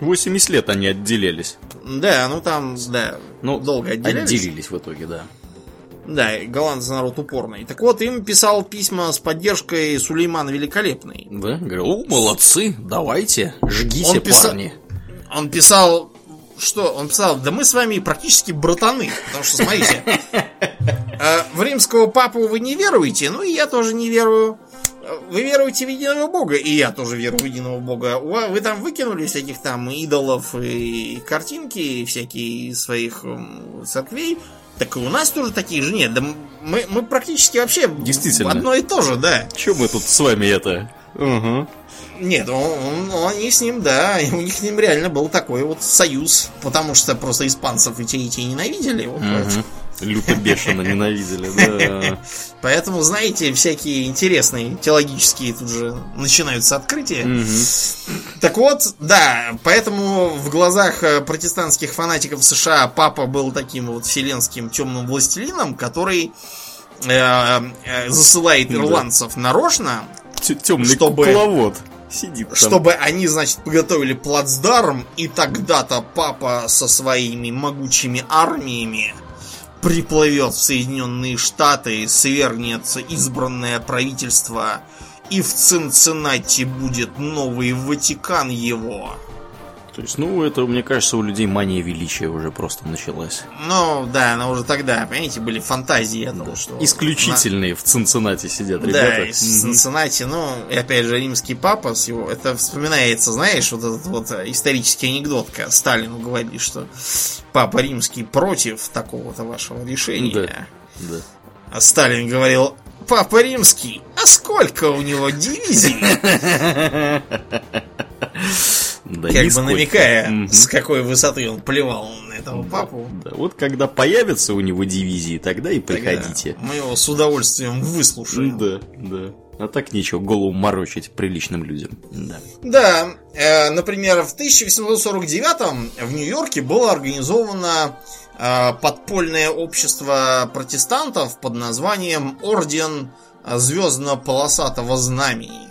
Speaker 1: 80 лет они отделялись.
Speaker 2: да, ну там, да,
Speaker 1: Ну,
Speaker 2: долго отделялись.
Speaker 1: Отделились в итоге, да.
Speaker 2: Да, голландцы народ упорный. Так вот, им писал письма с поддержкой Сулейман Великолепный.
Speaker 1: Да? Говорю, о, молодцы, давайте, жгите,
Speaker 2: Он писал-
Speaker 1: парни.
Speaker 2: Он писал, что? Он писал, да мы с вами практически братаны. Потому что, смотрите, э, в римского папу вы не веруете, ну и я тоже не верую. Вы веруете в единого бога, и я тоже верую в единого бога. Вы там выкинули всяких там идолов и картинки и всякие из своих церквей. Так и у нас тоже такие же нет. Да мы, мы практически вообще
Speaker 1: Действительно.
Speaker 2: одно и то же, да.
Speaker 1: Че мы тут с вами это? Угу.
Speaker 2: Нет, он, он- они с ним, да, у них с ним реально был такой вот союз, потому что просто испанцев и те, и те ненавидели. вот поэтому-
Speaker 1: Люто бешено ненавидели, да.
Speaker 2: Поэтому, знаете, всякие интересные теологические тут же начинаются открытия.
Speaker 1: Мгм.
Speaker 2: Так вот, да, поэтому в глазах э, протестантских фанатиков США папа был таким вот вселенским темным властелином, который э, э, засылает
Speaker 1: Да.
Speaker 2: ирландцев нарочно,
Speaker 1: Темный
Speaker 2: Чтобы-
Speaker 1: кукловод сидит там.
Speaker 2: чтобы они, значит, подготовили плацдарм, и тогда-то папа со своими могучими армиями приплывет в Соединенные Штаты, свергнется избранное правительство, и в Цинциннати будет новый Ватикан его.
Speaker 1: То есть, ну, это, мне кажется, у людей мания величия уже просто началась.
Speaker 2: Ну, да, но уже тогда, понимаете, были фантазии о том, что...
Speaker 1: Исключительные в Цинциннати сидят
Speaker 2: Да,
Speaker 1: ребята.
Speaker 2: из
Speaker 1: Мгм.
Speaker 2: Цинциннати, ну, и опять же, римский папа его... Это вспоминается, знаешь, вот этот вот исторический анекдот, когда Сталину говорили, что папа римский против такого-то вашего решения.
Speaker 1: Да.
Speaker 2: А Сталин говорил, папа римский, а сколько у него дивизий?
Speaker 1: Да,
Speaker 2: Как бы намекая,
Speaker 1: Мгм.
Speaker 2: с какой высоты он плевал на этого папу.
Speaker 1: Да, вот когда появятся у него дивизии, тогда и
Speaker 2: Тогда
Speaker 1: приходите.
Speaker 2: Мы его с удовольствием выслушаем.
Speaker 1: Да, да. А так нечего голову морочить приличным людям. Да.
Speaker 2: Да, э, например, в 1849 в Нью-Йорке было организовано э, подпольное общество протестантов под названием Орден Звездно-полосатого Знамени.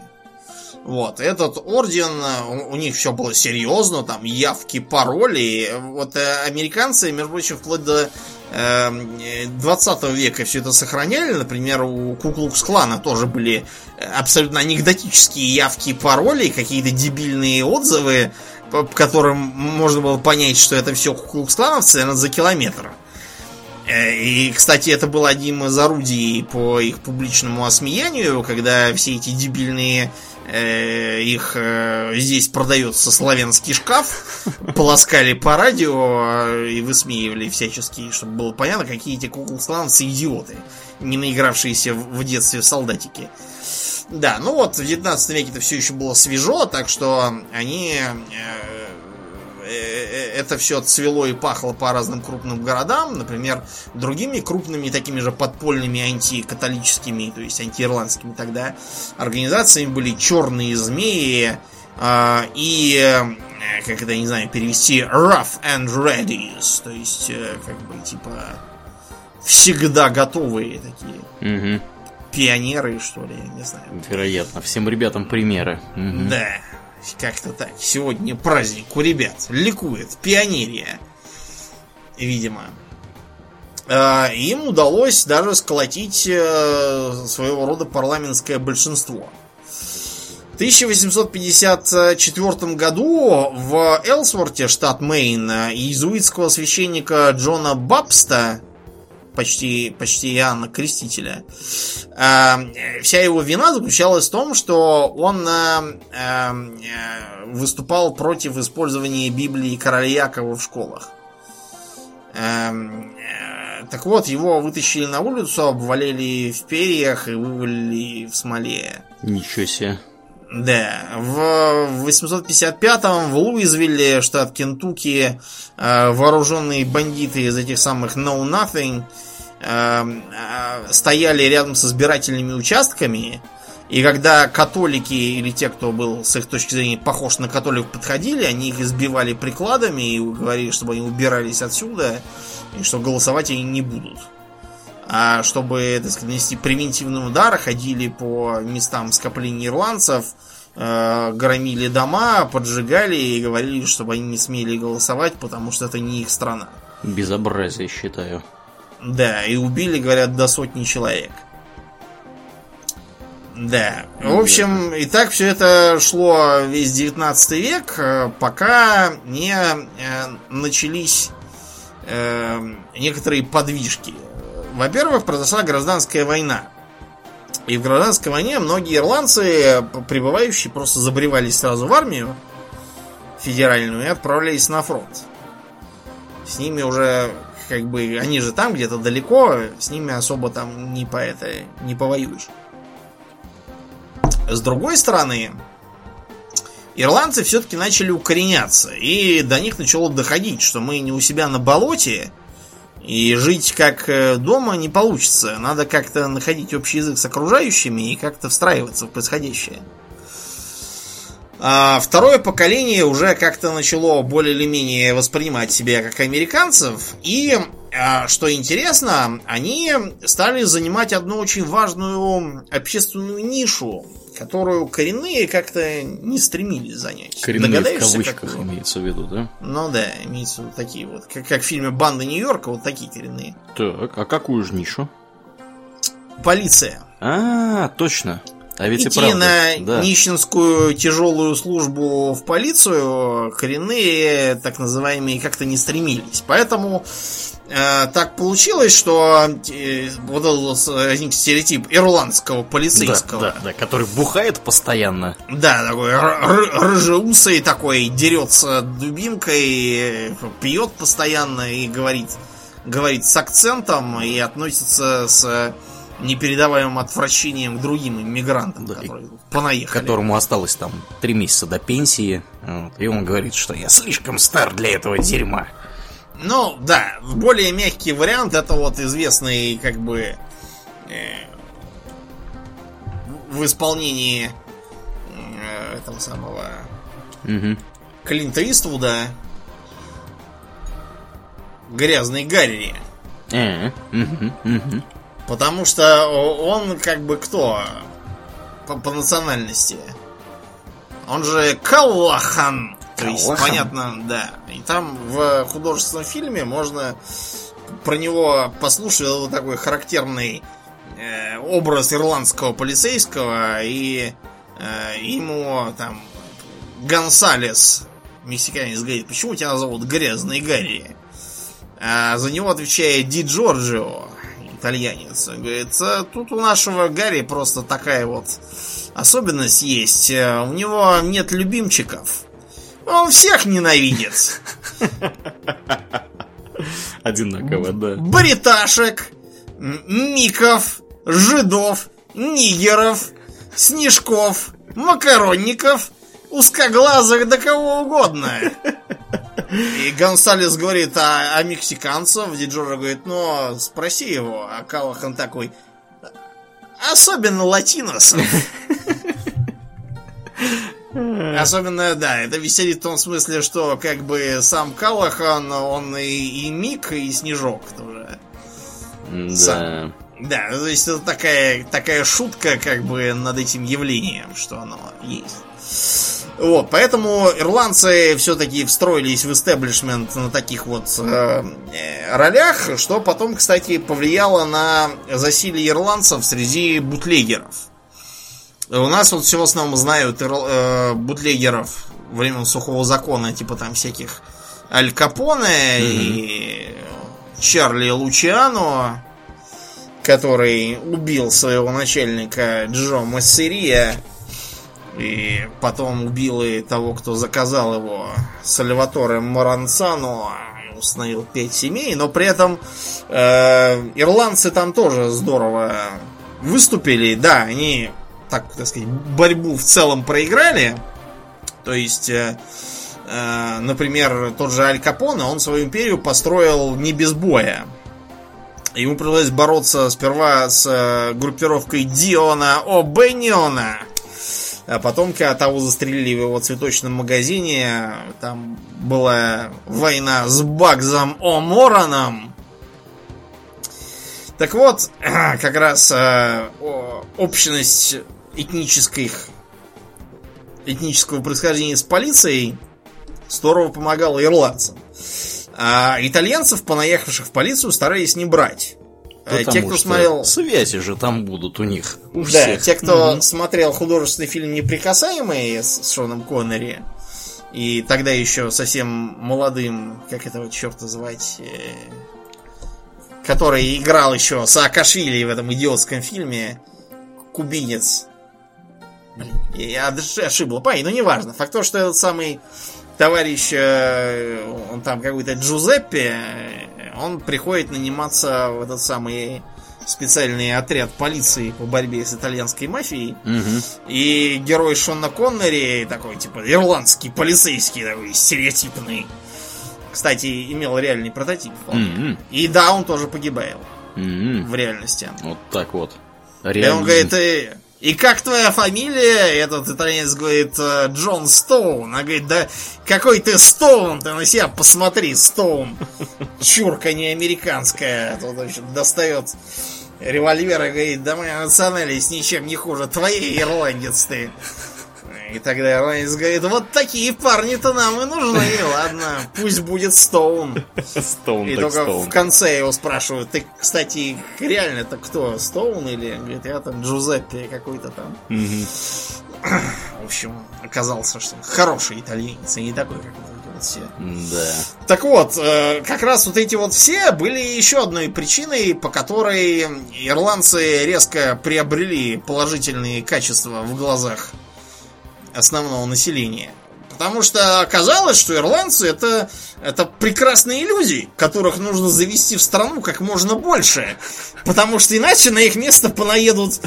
Speaker 2: Вот, этот орден, у, у них все было серьезно, там явки, пароли. Вот э, американцы, между прочим, вплоть до э, 20 века все это сохраняли. Например, у Куклукс-клана тоже были э, абсолютно анекдотические явки и пароли, какие-то дебильные отзывы, по которым можно было понять, что это все куклукс-клановцы, наверное, за километр. Э, и, кстати, это был одним из орудий по их публичному осмеянию, когда все эти дебильные их э, здесь продается славянский шкаф, полоскали по радио э, и высмеивали всячески, чтобы было понятно, какие эти куклсланцы идиоты, не наигравшиеся в детстве в солдатики. Да, ну вот, в 19 веке это все еще было свежо, так что они... Э, э, это все цвело и пахло по разным крупным городам, например, другими крупными такими же подпольными антикатолическими, то есть антиирландскими тогда организациями были черные змеи э, и, э, как это, не знаю, перевести, rough and ready, то есть, э, как бы, типа, всегда готовые такие.
Speaker 1: Угу.
Speaker 2: Пионеры, что ли, я не знаю.
Speaker 1: Вероятно, всем ребятам примеры. Мгм.
Speaker 2: Да, как-то так. Сегодня праздник у ребят. Ликует. Пионерия. Видимо. А, Им удалось даже сколотить э, своего рода парламентское большинство. В 1854 году в Элсворте, штат Мэйн, иезуитского священника Джона Бабста, почти, почти Иоанна Крестителя, э, вся его вина заключалась в том, что он э, э, выступал против использования Библии короля Якова в школах. Эм, э, Так вот, его вытащили на улицу, обвалили в перьях и вывалили в смоле.
Speaker 1: Ничего себе.
Speaker 2: Да, в 855-м в Луизвилле, штат Кентукки, э, вооруженные бандиты из этих самых Know Nothing э, э, стояли рядом с избирательными участками, и когда католики или те, кто был с их точки зрения похож на католик, подходили, они их избивали прикладами и говорили, чтобы они убирались отсюда, и что голосовать они не будут. А чтобы, так сказать, нанести превентивный удар, ходили по местам скопления ирландцев, э, громили дома, поджигали и говорили, чтобы они не смели голосовать, потому что это не их страна.
Speaker 1: Безобразие, считаю.
Speaker 2: Да, и убили, говорят, до сотни человек. Да. В общем, и так все это шло весь 19 век, э, пока не э, начались э, некоторые подвижки. Во-первых, произошла гражданская война. И в гражданской войне многие ирландцы, прибывающие, просто забревались сразу в армию федеральную и отправлялись на фронт. С ними уже, как бы, они же там где-то далеко, с ними особо там не по это, не повоюешь. С другой стороны, ирландцы все-таки начали укореняться, и до них начало доходить, что мы не у себя на болоте, и жить как э, дома не получится. Надо как-то находить общий язык с окружающими и как-то встраиваться в происходящее. А второе поколение уже как-то начало более или менее воспринимать себя как американцев. И, а, что интересно, они стали занимать одну очень важную общественную нишу, которую коренные как-то не стремились занять.
Speaker 1: Коренные в
Speaker 2: Догадаешься,
Speaker 1: кавычках
Speaker 2: какую?
Speaker 1: имеется в виду, да?
Speaker 2: Ну да, имеется в виду такие вот. Как, как в фильме Банда Нью-Йорка, вот такие коренные.
Speaker 1: Так, а какую же нишу?
Speaker 2: Полиция.
Speaker 1: А, точно. А ведь и
Speaker 2: Идти
Speaker 1: правда.
Speaker 2: на
Speaker 1: да.
Speaker 2: нищенскую тяжелую службу в полицию коренные, так называемые, как-то не стремились. Поэтому так получилось, что э, вот этот возник стереотип ирландского полицейского.
Speaker 1: Да, да, да, который бухает постоянно.
Speaker 2: Да, такой рыжеусый такой, дерется дубинкой, э, пьет постоянно и говорит, говорит с акцентом и относится с непередаваемым отвращением к другим иммигрантам,
Speaker 1: Да,
Speaker 2: которые понаехали.
Speaker 1: которому осталось там три месяца до пенсии. Вот, и он говорит, что я слишком стар для этого дерьма.
Speaker 2: Ну, да, более мягкий вариант это вот известный, как бы, э, в исполнении э, этого самого
Speaker 1: Мгм.
Speaker 2: Клинта Иствуда грязный Гарри.
Speaker 1: Э.
Speaker 2: Потому что он как бы кто по, по национальности? Он же Каллахан. То есть, понятно, да. И там в художественном фильме можно про него послушать вот такой характерный э, образ ирландского полицейского и э, ему там Гонсалес, мексиканец, говорит, почему тебя зовут Грязный Гарри? А за него отвечает Ди Джорджио, итальянец. Он говорит, «А тут у нашего Гарри просто такая вот особенность есть. Э, У него нет любимчиков. Он всех ненавидит.
Speaker 1: Одинаково, да.
Speaker 2: Бриташек, миков, жидов, нигеров, снежков, макаронников, узкоглазых, да кого угодно. И Гонсалес говорит, а, а мексиканцев? Диджора говорит, ну, спроси его. А Калахан такой, особенно латиносов. Особенно, да, это веселит в том смысле, что как бы сам Калахан, он и, и Мик, и Снежок тоже.
Speaker 1: Да.
Speaker 2: Да, то есть это такая, такая шутка как бы над этим явлением, что оно есть. Вот, поэтому ирландцы все-таки встроились в истеблишмент на таких вот э, э, ролях, что потом, кстати, повлияло на засилие ирландцев среди бутлегеров. У нас вот всего в основном знают э, бутлегеров времен сухого закона, типа там всяких Аль Капоне и Чарли Лучиано, который убил своего начальника Джо Массерия и потом убил и того, кто заказал его, Сальваторе Маранцано, установил пять семей, но при этом э, ирландцы там тоже здорово выступили. Да, они, так, так сказать, борьбу в целом проиграли. То есть, э, э, например, тот же Аль Капоне, он свою империю построил не без боя. Ему пришлось бороться сперва с э, группировкой Диона О'Бенниона, а потом, когда того застрелили в его цветочном магазине, там была война с Багзом О'Мораном. Так вот, как раз э, общность этнических этнического происхождения с полицией здорово помогала ирландцам. А итальянцев, понаехавших в полицию, старались не брать. Э,
Speaker 1: Потому
Speaker 2: Те, кто смотрел...
Speaker 1: связи же там будут у них. У
Speaker 2: Да,
Speaker 1: всех.
Speaker 2: те, кто
Speaker 1: Мгм.
Speaker 2: смотрел художественный фильм «Неприкасаемые» с с Шоном Коннери, и тогда еще совсем молодым, как этого черта звать, э, который играл еще Саакашвили в этом идиотском фильме, кубинец. Блин, я даже ошибла, пай, но неважно. Факт то, что этот самый товарищ, э, он там какой-то Джузеппе, он приходит наниматься в этот самый специальный отряд полиции по борьбе с итальянской мафией.
Speaker 1: Мгм.
Speaker 2: И герой Шона Коннери, такой, типа, ирландский полицейский, такой, стереотипный. Кстати, имел реальный прототип.
Speaker 1: Мгм.
Speaker 2: И да, он тоже погибает
Speaker 1: Мгм.
Speaker 2: в реальности.
Speaker 1: Вот так вот.
Speaker 2: И он
Speaker 1: Реализм.
Speaker 2: говорит, и, и как твоя фамилия? Этот итальянец говорит, «Э, Джон Стоун. Она говорит, да какой ты Стоун? Ты на себя посмотри, Стоун. Чурка не американская. А Тут, значит, достает револьвер и говорит, да моя национальность ничем не хуже. Твоей ирландец ты. И тогда ирландец говорит, вот такие парни-то нам и нужны. Ладно, пусть будет Стоун.
Speaker 1: Стоун
Speaker 2: И только
Speaker 1: Стоун.
Speaker 2: в конце его спрашивают, ты, кстати, реально-то кто, Стоун или, говорит, я там Джузеппе какой-то там.
Speaker 1: Мгм.
Speaker 2: В общем, оказался, что хороший итальянец, и не такой, как вот все.
Speaker 1: Да.
Speaker 2: Так вот, э, как раз вот эти вот все были еще одной причиной, по которой ирландцы резко приобрели положительные качества в глазах основного населения. Потому что оказалось, что ирландцы это, это прекрасные люди, которых нужно завести в страну как можно больше. Потому что иначе на их место понаедут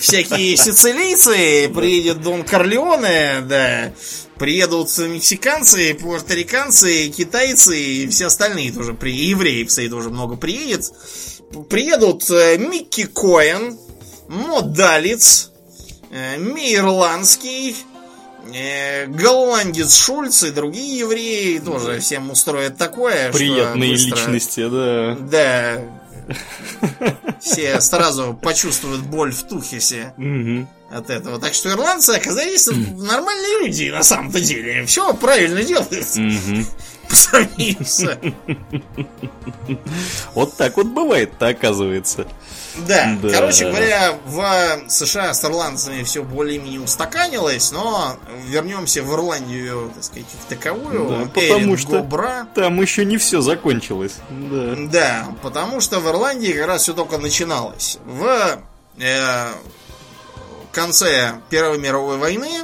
Speaker 2: всякие сицилийцы, приедет Дон Корлеоне, да, приедут мексиканцы, пуэрториканцы, китайцы и все остальные тоже, при... евреев, кстати, тоже много приедет. Приедут э, Микки Коэн, Модалец, э, Мейрландский, голландец Шульц и другие евреи тоже всем устроят такое,
Speaker 1: Приятные
Speaker 2: быстро-
Speaker 1: личности, да.
Speaker 2: Да. Все сразу почувствуют боль в тухесе
Speaker 1: Мгм.
Speaker 2: от этого. Так что ирландцы оказались нормальные люди на самом-то деле. Все правильно делают. Самим.
Speaker 1: Вот так вот бывает-то, оказывается.
Speaker 2: Да,
Speaker 1: Да.
Speaker 2: короче говоря, в США с ирландцами все более-менее устаканилось, но вернемся в Ирландию, так сказать, как таковую.
Speaker 1: Да, потому что-
Speaker 2: Гобра.
Speaker 1: Там еще не все закончилось. Да.
Speaker 2: Да, потому что в Ирландии как раз все только начиналось. В э, конце Первой мировой войны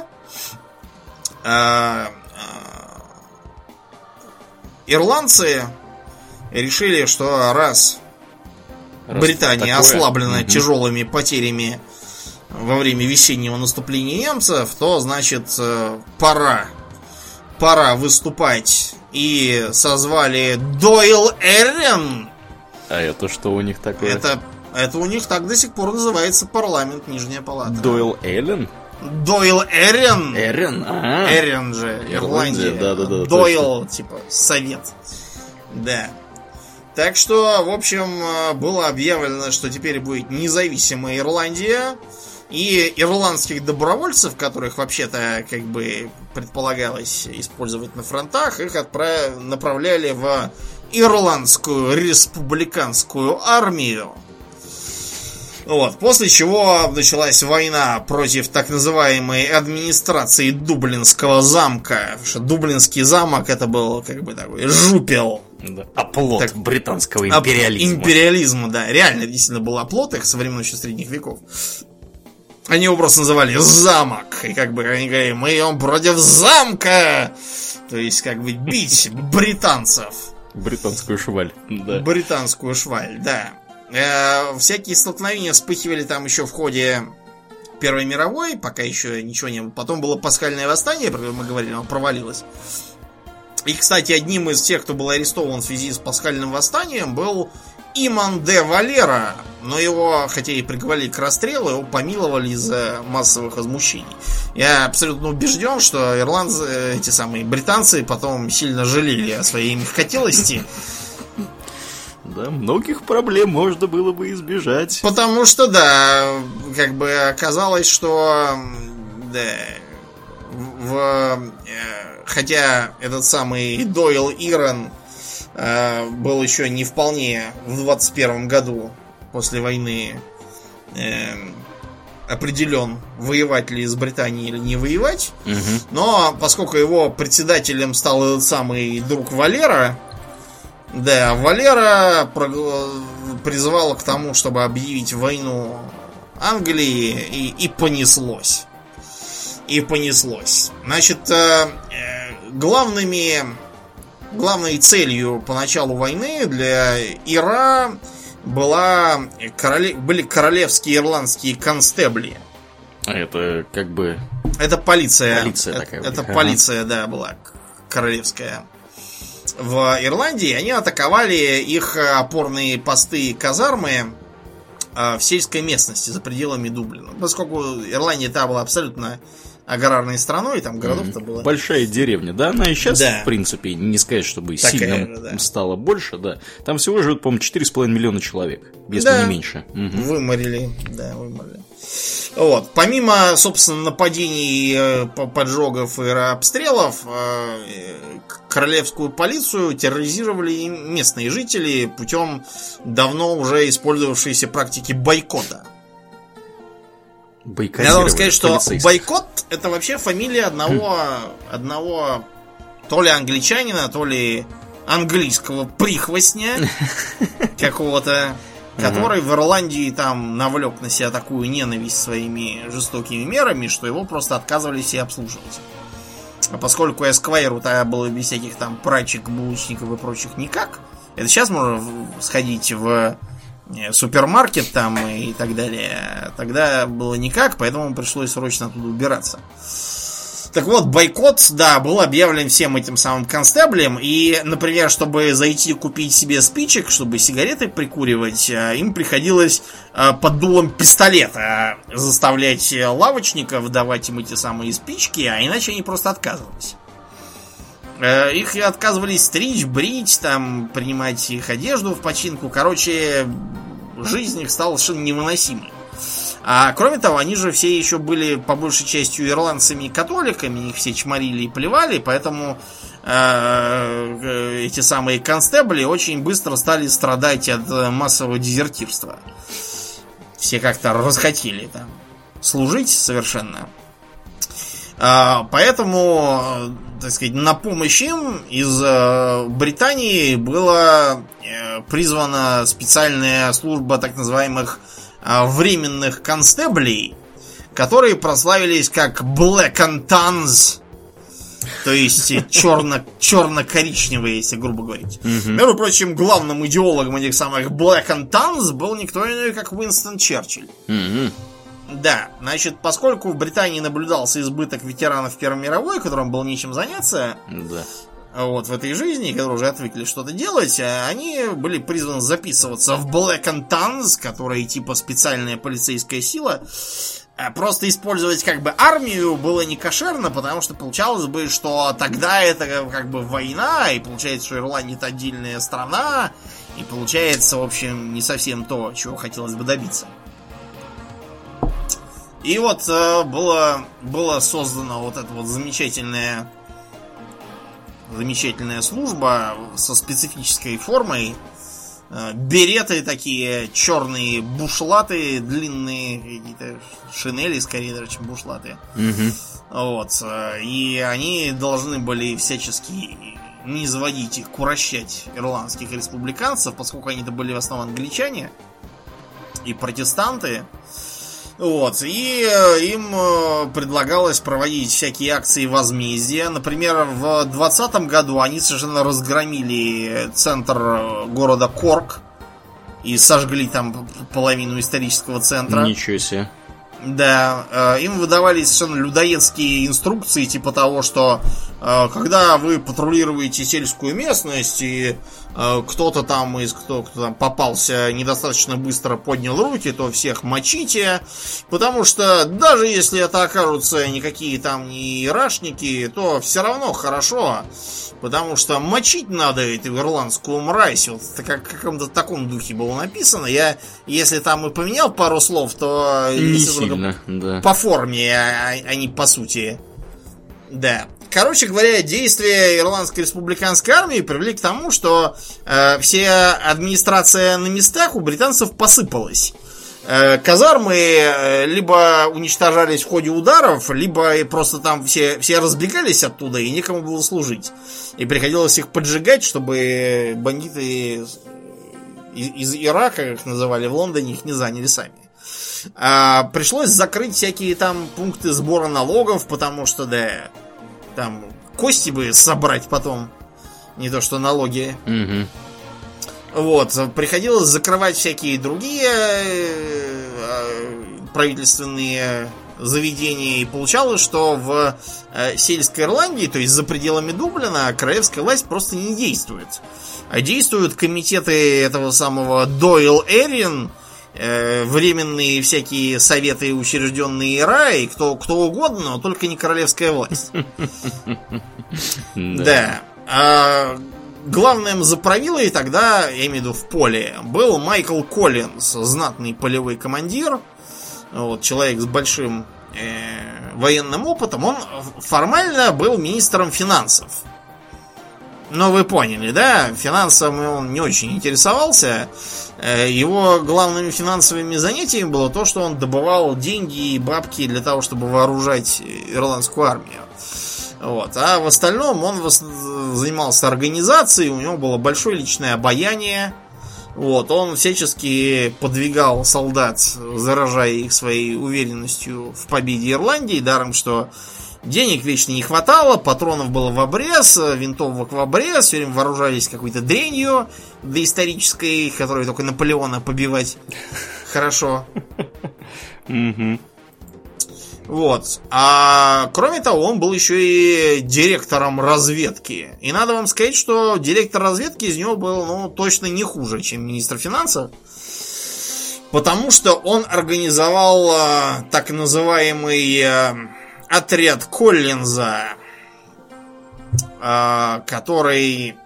Speaker 2: э, ирландцы решили, что раз
Speaker 1: Раз
Speaker 2: Британия
Speaker 1: такое.
Speaker 2: ослаблена
Speaker 1: Мгм.
Speaker 2: тяжелыми потерями во время весеннего наступления немцев, то значит э, пора. Пора выступать. И созвали Дойл Эрен.
Speaker 1: А это что у них такое?
Speaker 2: Это, это у них так до сих пор называется парламент Нижняя палата.
Speaker 1: Дойл Эллен?
Speaker 2: Дойл Эрен.
Speaker 1: Эрен? А,
Speaker 2: Эрен же,
Speaker 1: Ирландия,
Speaker 2: Ирландия.
Speaker 1: да-да-да,
Speaker 2: Дойл, типа, совет. Да. Так что, в общем, э, было объявлено, что теперь будет независимая Ирландия. И ирландских добровольцев, которых вообще-то как бы предполагалось использовать на фронтах, их отправ... направляли в Ирландскую республиканскую армию. Вот, после чего началась война против так называемой администрации Дублинского замка. Потому что Дублинский замок это был как бы такой жупел
Speaker 1: да. Оплот
Speaker 2: Так,
Speaker 1: британского империализма.
Speaker 2: Империализма, да. Реально, действительно, был оплот их со времен еще средних веков. Они его просто называли замок. И как бы они говорили, мы идем против замка. То есть, как бы бить британцев.
Speaker 1: Британскую шваль. Да.
Speaker 2: Британскую шваль, да. Э, всякие столкновения вспыхивали там еще в ходе Первой мировой, пока еще ничего не было. Потом было пасхальное восстание, про которое мы говорили, оно провалилось. И, кстати, одним из тех, кто был арестован в связи с пасхальным восстанием, был Иман де Валера. Но его, хотя и приговорили к расстрелу, его помиловали из-за массовых возмущений. Я абсолютно убежден, что ирландцы, э, эти самые британцы потом сильно жалели о своей мягкотелости.
Speaker 1: Да, многих проблем можно было бы избежать.
Speaker 2: Потому что, да, как бы оказалось, что да, в, э, хотя этот самый Дойл Ирон э, был еще не вполне в 21 году после войны э, определен, воевать ли с Британией или не воевать.
Speaker 1: Мгм.
Speaker 2: Но поскольку его председателем стал этот самый друг Валера, да, Валера призывал к тому, чтобы объявить войну Англии, и, и понеслось. И понеслось. Значит, э, э, главными, главной целью по началу войны для Ира была короле- были королевские ирландские констебли.
Speaker 1: А это как бы...
Speaker 2: Это полиция.
Speaker 1: Полиция
Speaker 2: это,
Speaker 1: такая
Speaker 2: Это
Speaker 1: ага.
Speaker 2: полиция, да, была королевская. В Ирландии они атаковали их опорные посты казармы э, в сельской местности за пределами Дублина. Поскольку Ирландия та была абсолютно аграрной страной, там городов-то было.
Speaker 1: Большая деревня, да, она и сейчас,
Speaker 2: Да.
Speaker 1: в принципе, не сказать, чтобы
Speaker 2: Такая
Speaker 1: сильно
Speaker 2: же, да.
Speaker 1: стало больше, да. Там всего живет, по-моему, 4,5 миллиона человек, если
Speaker 2: Да.
Speaker 1: не меньше. Мгм.
Speaker 2: Выморили, да, выморили. Вот. Помимо, собственно, нападений, э, по- поджогов и обстрелов, э, королевскую полицию терроризировали местные жители путем давно уже использовавшейся практики бойкота. Я должен сказать, что бойкот это вообще фамилия одного, одного то ли англичанина, то ли английского прихвостня какого-то, который в Ирландии там навлек на себя такую ненависть своими жестокими мерами, что его просто отказывались и обслуживать. А поскольку Эсквайру тогда было без всяких там прачек, булочников и прочих никак, это сейчас можно сходить в э, супермаркет там и так далее. Тогда было никак, поэтому пришлось срочно оттуда убираться. Так вот, бойкот, да, был объявлен всем этим самым констеблем. И, например, чтобы зайти купить себе спичек, чтобы сигареты прикуривать, э, им приходилось э, под дулом пистолета заставлять э, лавочников давать им эти самые спички, а иначе они просто отказывались. Их отказывались стричь, брить, там, принимать их одежду в починку. Короче, жизнь их стала совершенно невыносимой. А кроме того, они же все еще были по большей частью ирландцами и католиками, их все чморили и плевали, поэтому э, эти самые констебли очень быстро стали страдать от э, массового дезертирства. Все как-то расхотели там служить совершенно. А, поэтому, э, так сказать, на помощь им из э, Британии была призвана специальная служба так называемых временных констеблей, которые прославились как Black and Tans то есть черно, черно-коричневые, если грубо говорить. Mm-hmm. Между прочим, главным идеологом этих самых Black and Tans был никто иной, как Уинстон Черчилль. Mm-hmm. Да, значит, поскольку в Британии наблюдался избыток ветеранов Первой мировой, которым было нечем заняться, да. Вот в этой жизни, которые уже отвыкли что-то делать, а они были призваны записываться в Black and Tans, которые типа специальная полицейская сила, Э, просто использовать как бы армию было не кошерно, потому что получалось бы, что тогда это как бы война, и получается, что Ирландия это отдельная страна, и получается, в общем, не совсем то, чего хотелось бы добиться. И вот э, было, было создано вот эта вот замечательная замечательная служба со специфической формой, Э, береты такие черные, бушлаты длинные, какие-то шинели скорее даже, чем бушлаты. Угу. Вот. Э, и они должны были всячески не заводить их, курощать ирландских республиканцев, поскольку они-то были в основном англичане и протестанты. Вот, и э, им э, предлагалось проводить всякие акции возмездия. Например, в 2020 году они совершенно разгромили центр э, города Корк и сожгли там половину исторического центра.
Speaker 1: Ничего себе.
Speaker 2: Да, им выдавались совершенно людоедские инструкции, типа того, что когда вы патрулируете сельскую местность и Э, кто-то там из кто, кто там попался недостаточно быстро поднял руки, то всех мочите, потому что даже если это окажутся никакие там не ирашники, то все равно хорошо, потому что мочить надо эту ирландскую мразь, вот как в каком-то таком духе было написано. Я, если там и поменял пару слов, то
Speaker 1: не сильно, да.
Speaker 2: по форме, а, а не по сути. Да. Короче говоря, действия Ирландской республиканской армии привели к тому, что э, вся администрация на местах у британцев посыпалась. Э, казармы э, либо уничтожались в ходе ударов, либо просто там все, все разбегались оттуда и некому было служить. И приходилось их поджигать, чтобы бандиты из, из Ирака, как называли в Лондоне, их не заняли сами. А, пришлось закрыть всякие там пункты сбора налогов, потому что, да, там кости бы собрать потом. Не то что налоги. Угу. Вот, приходилось закрывать всякие другие э, правительственные заведения. И получалось, что в э, сельской Ирландии, то есть за пределами Дублина, краевская власть просто не действует. А действуют комитеты этого самого Дойл Эрин, э, временные всякие советы, учрежденные ИРА, и кто, кто угодно, но только не королевская власть. Да. А главным заправилой тогда, я имею в виду в поле, был Майкл Коллинз, знатный полевой командир, вот, человек с большим э, военным опытом. Он формально был министром финансов. Но вы поняли, да? Финансами он не очень интересовался. Э, его главными финансовыми занятиями было то, что он добывал деньги и бабки для того, чтобы вооружать ирландскую армию. Вот. А в остальном он занимался организацией, у него было большое личное обаяние. Вот, он всячески подвигал солдат, заражая их своей уверенностью в победе Ирландии, даром что Денег вечно не хватало, патронов было в обрез, винтовок в обрез, все время вооружались какой-то дренью доисторической, которой только Наполеона побивать хорошо. Вот. А кроме того, он был еще и директором разведки. И надо вам сказать, что директор разведки из него был, ну, точно не хуже, чем министр финансов. Потому что он организовал а, так называемый а, отряд Коллинза, а, который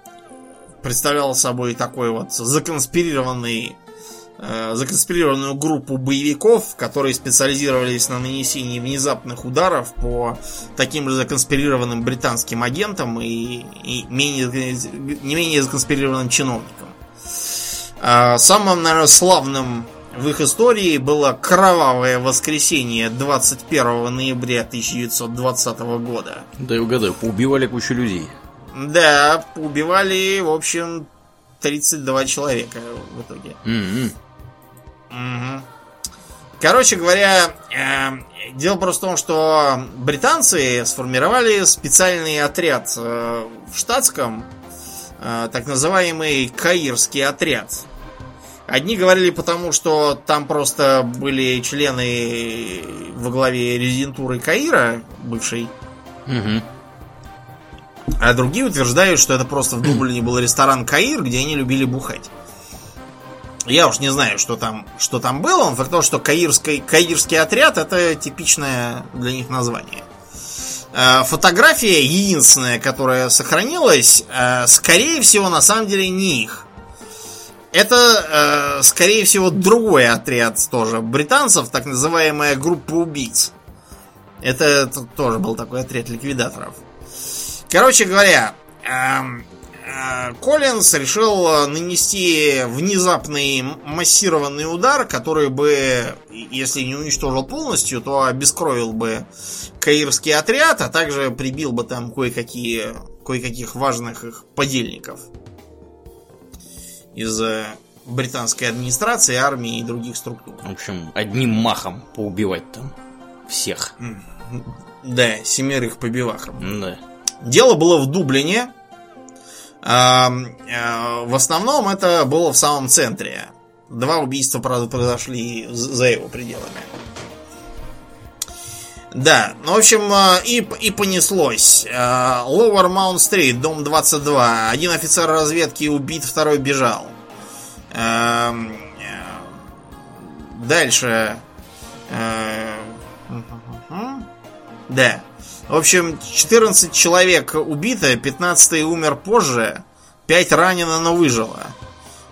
Speaker 2: представлял собой такой вот законспирированный э, законспирированную группу боевиков, которые специализировались на нанесении внезапных ударов по таким же законспирированным британским агентам и, и менее, не менее законспирированным чиновникам. Э, самым, наверное, славным в их истории было кровавое воскресенье 21 ноября 1920 года.
Speaker 1: Да и угадаю, поубивали кучу людей.
Speaker 2: Да, убивали, в общем, 32 человека в итоге.
Speaker 1: М-м.
Speaker 2: Угу. Короче говоря, э, дело просто в том, что британцы сформировали специальный отряд э, в штатском, э, так называемый Каирский отряд. Одни говорили потому, что там просто были члены во главе резидентуры Каира, бывшей,
Speaker 1: Мгм.
Speaker 2: а другие утверждают, что это просто в Дублине был ресторан Каир, где они любили бухать. Я уж не знаю, что там, что там было, но факт того, что каирский, каирский отряд это типичное для них название. Э, Фотография единственная, которая сохранилась, э, скорее всего, на самом деле не их. Это, э, скорее всего, другой отряд тоже британцев, так называемая группа убийц. Это т- тоже был такой отряд ликвидаторов. Короче говоря, эм, э, Коллинз решил э, нанести внезапный массированный удар, который бы, если не уничтожил полностью, то обескровил бы каирский отряд, а также прибил бы там кое-какие, кое-каких важных их подельников из э, британской администрации, армии и других структур.
Speaker 1: В общем, одним махом поубивать там всех.
Speaker 2: Да, семерых побивахом.
Speaker 1: Да.
Speaker 2: Дело было в Дублине. А, В основном это было в самом центре. Два убийства, правда, произошли за его пределами. Да, ну, в общем, а, и, и понеслось. А, Lower Mount Street, дом 22. Один офицер разведки убит, второй бежал. Эм, э, Дальше. Э, Да. В общем, 14 человек убито, 15 умер позже, 5 ранено, но выжило.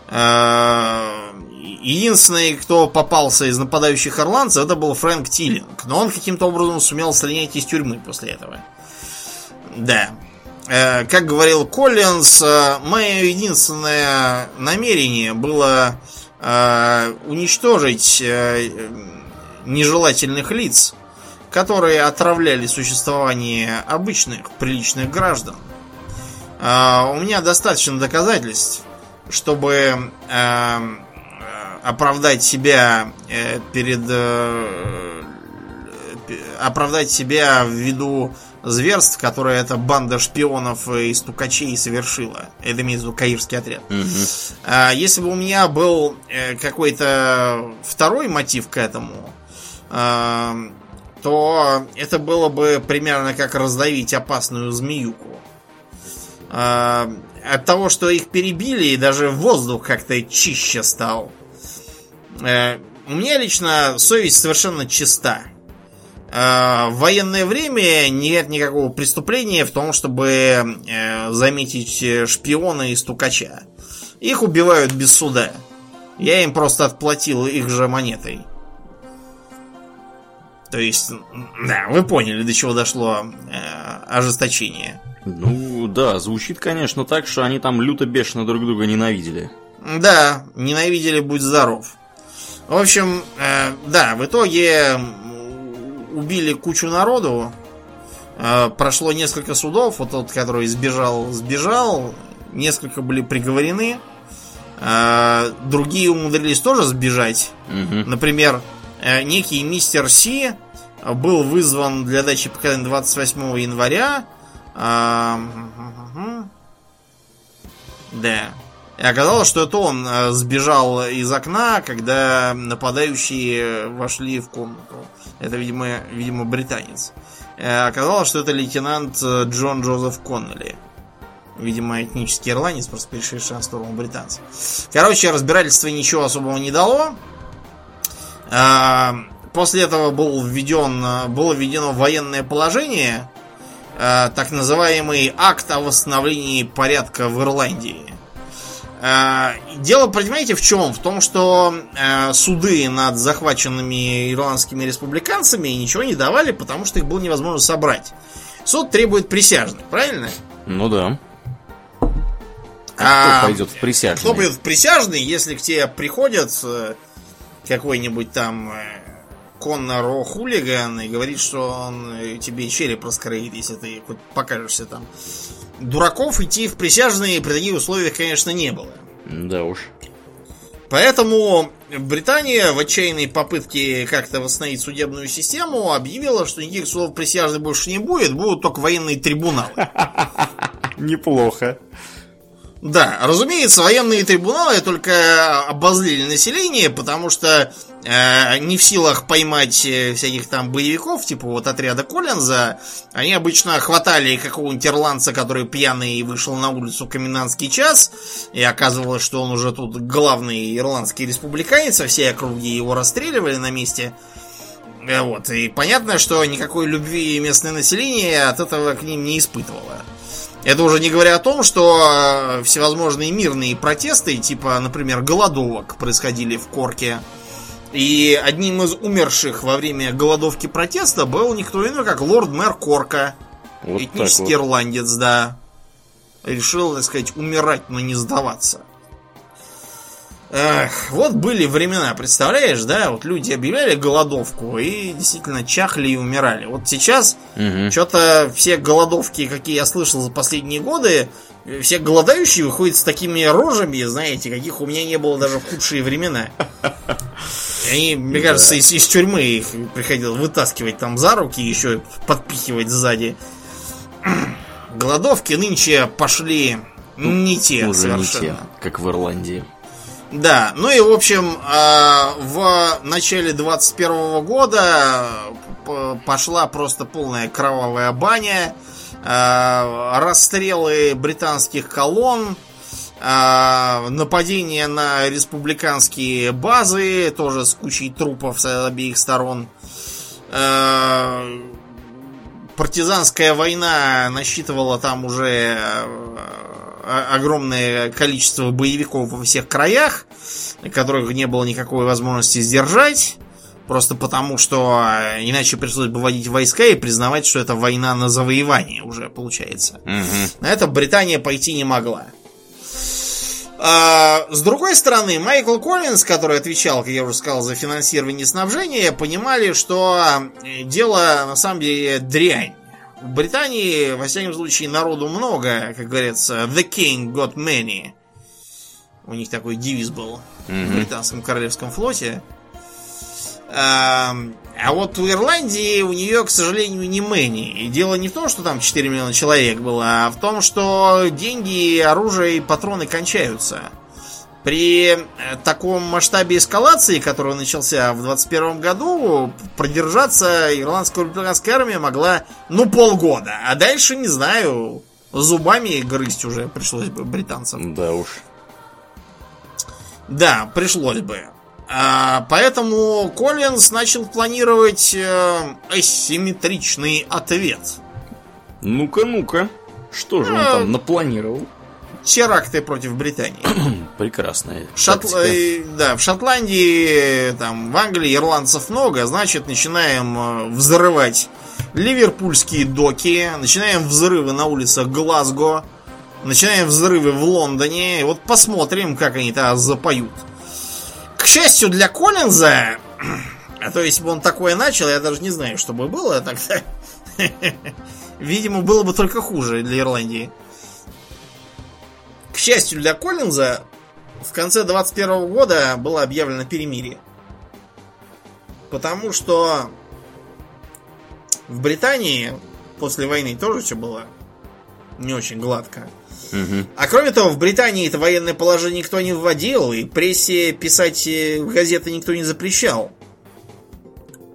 Speaker 2: Э, Единственный, кто попался из нападающих ирландцев, это был Фрэнк Тиллинг. Но он каким-то образом сумел слинять из тюрьмы после этого. Да. Э, Как говорил Коллинз, э, мое единственное намерение было э, уничтожить нежелательных лиц, которые отравляли существование обычных, приличных граждан. У меня достаточно доказательств, чтобы оправдать себя э, перед... э, оправдать себя ввиду зверств, которые эта банда шпионов и стукачей совершила. Это имеется в виду каирский отряд.
Speaker 1: Мгм.
Speaker 2: А Если бы у меня был э, какой-то второй мотив к этому, то это было бы примерно как раздавить опасную змеюку. От того, что их перебили, даже воздух как-то чище стал. Э, У меня лично совесть совершенно чиста. Э, В военное время нет никакого преступления в том, чтобы э, заметить шпиона и стукача. Их убивают без суда. Я им просто отплатил их же монетой. То есть, да, вы поняли, до чего дошло э, ожесточение.
Speaker 1: Ну, да, звучит, конечно, так, что они там люто бешено друг друга ненавидели.
Speaker 2: Да, ненавидели, будь здоров. В общем, э, да, в итоге убили кучу народу. Э, прошло несколько судов. Вот тот, который сбежал, сбежал. Несколько были приговорены. Э, другие умудрились тоже сбежать.
Speaker 1: Мгм.
Speaker 2: Например, э, некий мистер Си был вызван для дачи показаний 28 января. Мгм. Да. И оказалось, что это он э, сбежал из окна, когда нападающие вошли в комнату. Это, видимо, видимо британец. Э, Оказалось, что это лейтенант э, Джон Джозеф Коннелли. Видимо, этнический ирландец, просто перешедший на сторону британцев. Короче, разбирательство ничего особого не дало. После этого был введен, э, было введено военное положение, э, так называемый акт о восстановлении порядка в Ирландии. Э, дело, понимаете, в чем? В том, что э, суды над захваченными ирландскими республиканцами ничего не давали, потому что их было невозможно собрать. Суд требует присяжных, правильно?
Speaker 1: Ну да.
Speaker 2: А
Speaker 1: кто пойдет в присяжные?
Speaker 2: Кто пойдет в присяжные, если к тебе приходят э, какой-нибудь там Коннор хулиган и говорит, что он тебе череп раскроит, если ты покажешься там. Дураков идти в присяжные при таких условиях, конечно, не было.
Speaker 1: Да уж.
Speaker 2: Поэтому Британия в отчаянной попытке как-то восстановить судебную систему объявила, что никаких судов присяжных больше не будет, будут только военные трибуналы.
Speaker 1: Неплохо.
Speaker 2: Да, разумеется, военные трибуналы только обозлили население, потому что не в силах поймать э, всяких там боевиков, типа вот отряда Коллинза, они обычно хватали какого-нибудь ирландца, который пьяный вышел на улицу комендантский час, и оказывалось, что он уже тут главный ирландский республиканец, а все округи его расстреливали на месте. Э, вот, и понятно, что никакой любви местное население от этого к ним не испытывало. Это уже не говоря о том, что э, всевозможные мирные протесты, типа, например, голодовок, происходили в Корке. И одним из умерших во время голодовки протеста был никто иной, как лорд-мэр Корка. Вот Этнический вот. ирландец, да. Решил, так сказать, умирать, но не сдаваться. Эх, вот были времена, представляешь, да? Вот люди объявляли голодовку и действительно чахли и умирали. Вот сейчас угу. что-то все голодовки, какие я слышал за последние годы, все голодающие выходят с такими рожами, знаете, каких у меня не было даже в худшие времена. Они, мне да. кажется, из, из тюрьмы их приходилось вытаскивать там за руки еще подпихивать сзади. Голодовки нынче пошли не те
Speaker 1: Уже
Speaker 2: совершенно.
Speaker 1: Не те, как в Ирландии.
Speaker 2: Да, ну и в общем, а, в начале 21 года пошла просто полная кровавая баня, а, расстрелы британских колонн, а, нападение на республиканские базы, тоже с кучей трупов с обеих сторон. Партизанская война насчитывала там уже огромное количество боевиков во всех краях, которых не было никакой возможности сдержать. Просто потому, что а, иначе пришлось бы вводить войска и признавать, что это война на завоевание уже получается. Угу. На это Британия пойти не могла. А, с другой стороны, Майкл Коллинз, который отвечал, как я уже сказал, за финансирование и снабжение, понимали, что дело на самом деле дрянь. В Британии, во всяком случае, народу много, как говорится, The King got many. У них такой девиз был mm-hmm. в британском королевском флоте. А, а вот в Ирландии у нее, к сожалению, не мэни. И дело не в том, что там 4 миллиона человек было, а в том, что деньги, оружие и патроны кончаются. При э, таком масштабе эскалации, который начался в 21 году, продержаться ирландская республиканская армия могла, ну, полгода. А дальше, не знаю, зубами грызть уже пришлось бы британцам.
Speaker 1: Да уж.
Speaker 2: Да, пришлось бы. А, поэтому Коллинз начал планировать э, асимметричный ответ.
Speaker 1: Ну-ка, ну-ка. Что же он там напланировал?
Speaker 2: Теракты против Британии.
Speaker 1: Прекрасная.
Speaker 2: Шотл... Э, да, в Шотландии, там, в Англии ирландцев много, значит, начинаем э, взрывать ливерпульские доки, начинаем взрывы на улицах Глазго, начинаем взрывы в Лондоне. И вот посмотрим, как они тогда запоют. К счастью для Коллинза, а то если бы он такое начал, я даже не знаю, что бы было тогда. Видимо, было бы только хуже для Ирландии. К счастью для Коллинза, в конце 21 года было объявлено перемирие. Потому что в Британии после войны тоже все было не очень гладко. Угу. А кроме того, в Британии это военное положение никто не вводил, и прессе писать э, газеты никто не запрещал.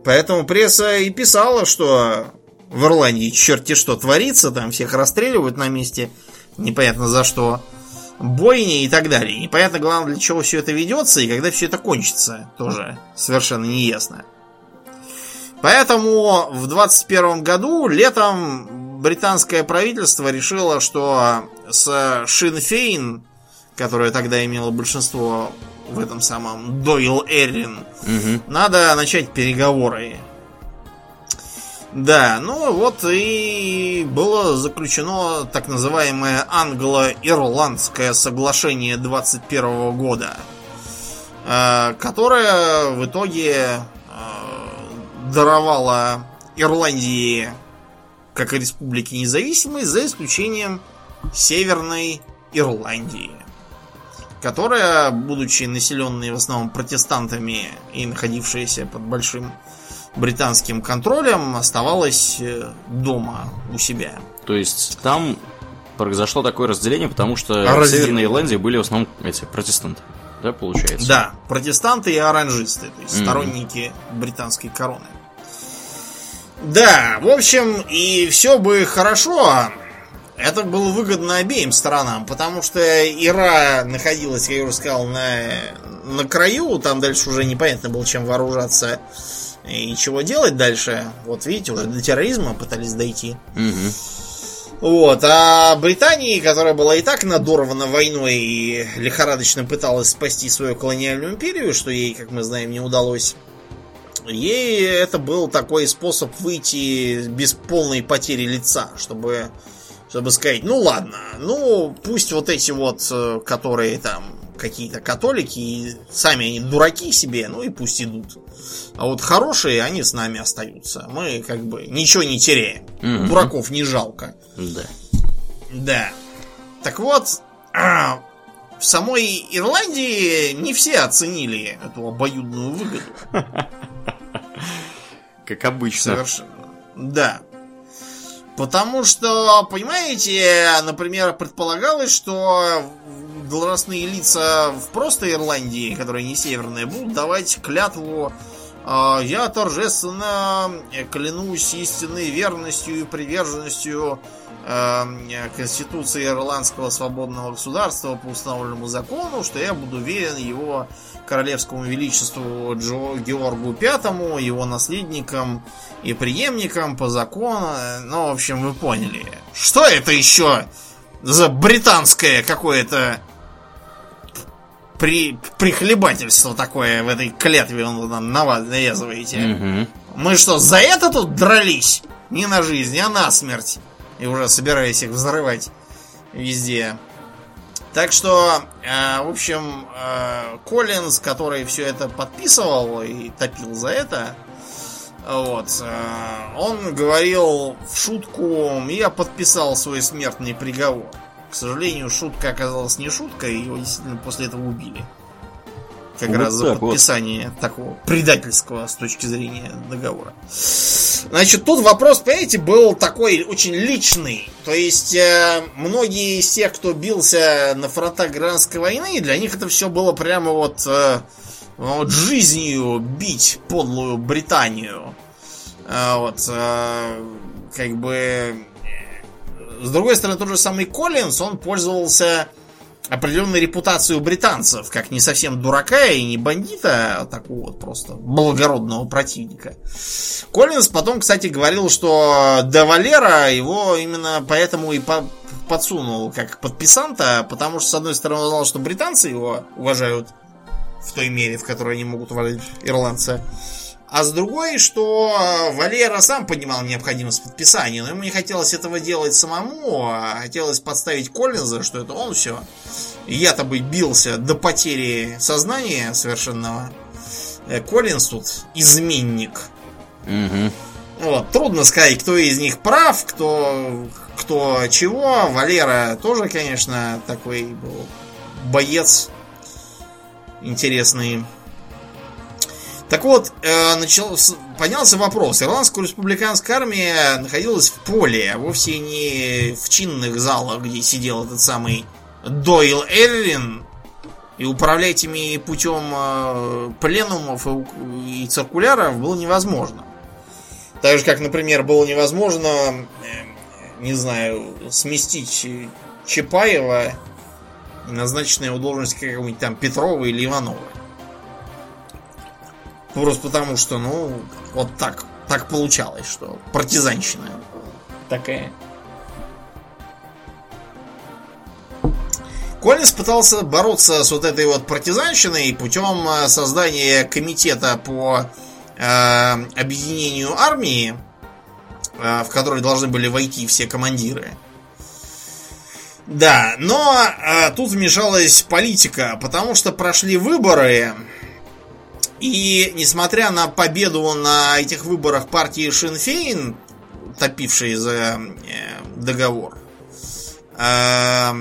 Speaker 2: Поэтому пресса и писала, что в Ирландии черти что творится, там всех расстреливают на месте, непонятно за что бойни и так далее. Непонятно, главное, для чего все это ведется и когда все это кончится, тоже совершенно неясно. Поэтому в 21 году летом британское правительство решило, что с Шинфейн, которая тогда имела большинство в этом самом Дойл Эрин, угу. надо начать переговоры. Да, ну вот и было заключено так называемое англо-ирландское соглашение 21 года, э, которое в итоге э, даровало Ирландии как республике независимой, за исключением Северной Ирландии которая, будучи населенной в основном протестантами и находившаяся под большим британским контролем, оставалась э, дома у себя.
Speaker 1: То есть там произошло такое разделение, потому что Разделение. в Северной Ирландии были в основном эти протестанты. Да, получается?
Speaker 2: Да, протестанты и оранжисты, то есть mm-hmm. сторонники британской короны. Да, в общем, и все бы хорошо, это было выгодно обеим сторонам, потому что Ира находилась, как я уже сказал, на, на краю, там дальше уже непонятно было, чем вооружаться и чего делать дальше. Вот видите, уже до терроризма пытались дойти. Угу. Вот, а Британии, которая была и так надорвана войной и лихорадочно пыталась спасти свою колониальную империю, что ей, как мы знаем, не удалось, ей это был такой способ выйти без полной потери лица, чтобы чтобы сказать, ну ладно, ну пусть вот эти вот, э, которые там какие-то католики, и сами они дураки себе, ну и пусть идут. А вот хорошие, они с нами остаются. Мы как бы ничего не теряем. mm Дураков не жалко.
Speaker 1: Да.
Speaker 2: Да. Так вот, а, в самой Ирландии не все оценили эту обоюдную выгоду.
Speaker 1: Как обычно.
Speaker 2: Совершенно. Да. Потому что, понимаете, например, предполагалось, что должностные лица в просто Ирландии, которые не северные, будут давать клятву «А, я торжественно клянусь истинной верностью и приверженностью э, Конституции Ирландского свободного государства по установленному закону, что я буду верен его королевскому величеству Джо Георгу Пятому, его наследникам и преемникам по закону. Ну, в общем, вы поняли. Что это еще за британское какое-то при, прихлебательство такое в этой клятве он нам навязываете? Угу. Мы что, за это тут дрались? Не на жизнь, а на смерть. И уже собираясь их взрывать везде. Так что, э, в общем, э, Коллинз, который все это подписывал и топил за это, вот, э, он говорил в шутку, я подписал свой смертный приговор. К сожалению, шутка оказалась не шуткой, его действительно после этого убили. Как вот раз за подписание вот. такого предательского с точки зрения договора. Значит, тут вопрос, понимаете, был такой очень личный. То есть, э, многие из тех, кто бился на фронтах гражданской войны, для них это все было прямо вот, э, вот жизнью бить подлую Британию. Э, вот, э, как бы... С другой стороны, тот же самый Коллинс, он пользовался определенной репутацию британцев, как не совсем дурака и не бандита, а такого вот просто благородного противника. Коллинз потом, кстати, говорил, что до Валера его именно поэтому и по подсунул как подписанта, потому что, с одной стороны, он знал, что британцы его уважают в той мере, в которой они могут уважать ирландца. А с другой, что Валера сам понимал необходимость подписания, но ему не хотелось этого делать самому, а хотелось подставить Коллинза, что это он все. Я-то бы бился до потери сознания совершенного. Э, Коллинз тут изменник. Угу. Вот, трудно сказать, кто из них прав, кто, кто чего. Валера тоже, конечно, такой был боец интересный. Так вот, э, начал, поднялся вопрос. Ирландская республиканская армия находилась в поле, а вовсе не в чинных залах, где сидел этот самый Дойл Эллин. И управлять ими путем э, пленумов и, и циркуляров было невозможно. Так же, как, например, было невозможно, э, не знаю, сместить Чапаева и назначить на его должность какого-нибудь там Петрова или Иванова. Просто потому что, ну, вот так, так получалось, что партизанщина такая. Коллинс пытался бороться с вот этой вот партизанщиной путем э, создания комитета по э, объединению армии, э, в который должны были войти все командиры. Да, но э, тут вмешалась политика, потому что прошли выборы, и несмотря на победу на этих выборах партии Шинфейн, топившей за э, договор, э,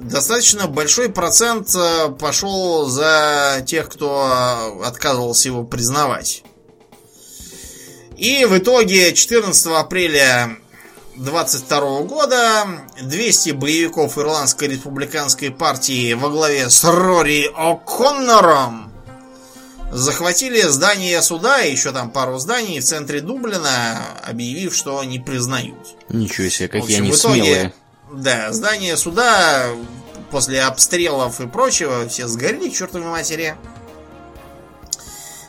Speaker 2: достаточно большой процент э, пошел за тех, кто отказывался его признавать. И в итоге 14 апреля 22 года 200 боевиков Ирландской республиканской партии во главе с Рори О'Коннором захватили здание суда и еще там пару зданий в центре Дублина, объявив, что не признают.
Speaker 1: Ничего себе, какие общем, они итоге, смелые.
Speaker 2: Да, здание суда после обстрелов и прочего все сгорели к чертовой матери.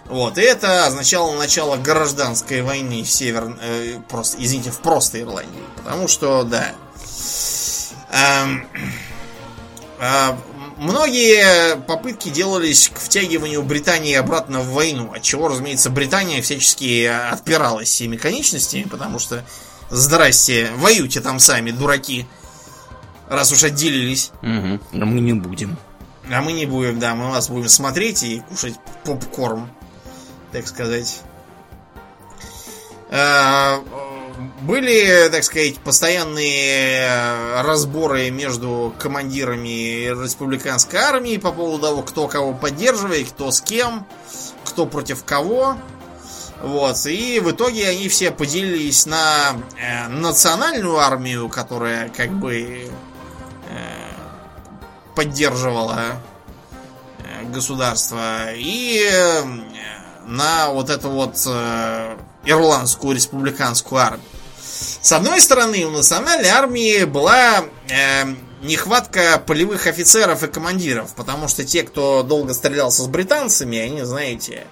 Speaker 2: Вот, и это означало начало гражданской войны в север... Э, просто, извините, в простой Ирландии. Потому что, да... Эм, э, многие попытки делались к втягиванию Британии обратно в войну, от чего, разумеется, Британия всячески отпиралась всеми конечностями, потому что, здрасте, воюйте там сами, дураки, раз уж отделились.
Speaker 1: Угу, а мы не будем.
Speaker 2: А мы не будем, да, мы вас будем смотреть и кушать попкорн так сказать. Э, были, так сказать, постоянные разборы между командирами республиканской армии по поводу того, кто кого поддерживает, кто с кем, кто против кого. Вот. И в итоге они все поделились на э, национальную армию, которая как бы э, поддерживала э, государство, и э, на вот эту вот э, ирландскую республиканскую армию. С одной стороны, у национальной армии была э, нехватка полевых офицеров и командиров, потому что те, кто долго стрелялся с британцами, они, знаете,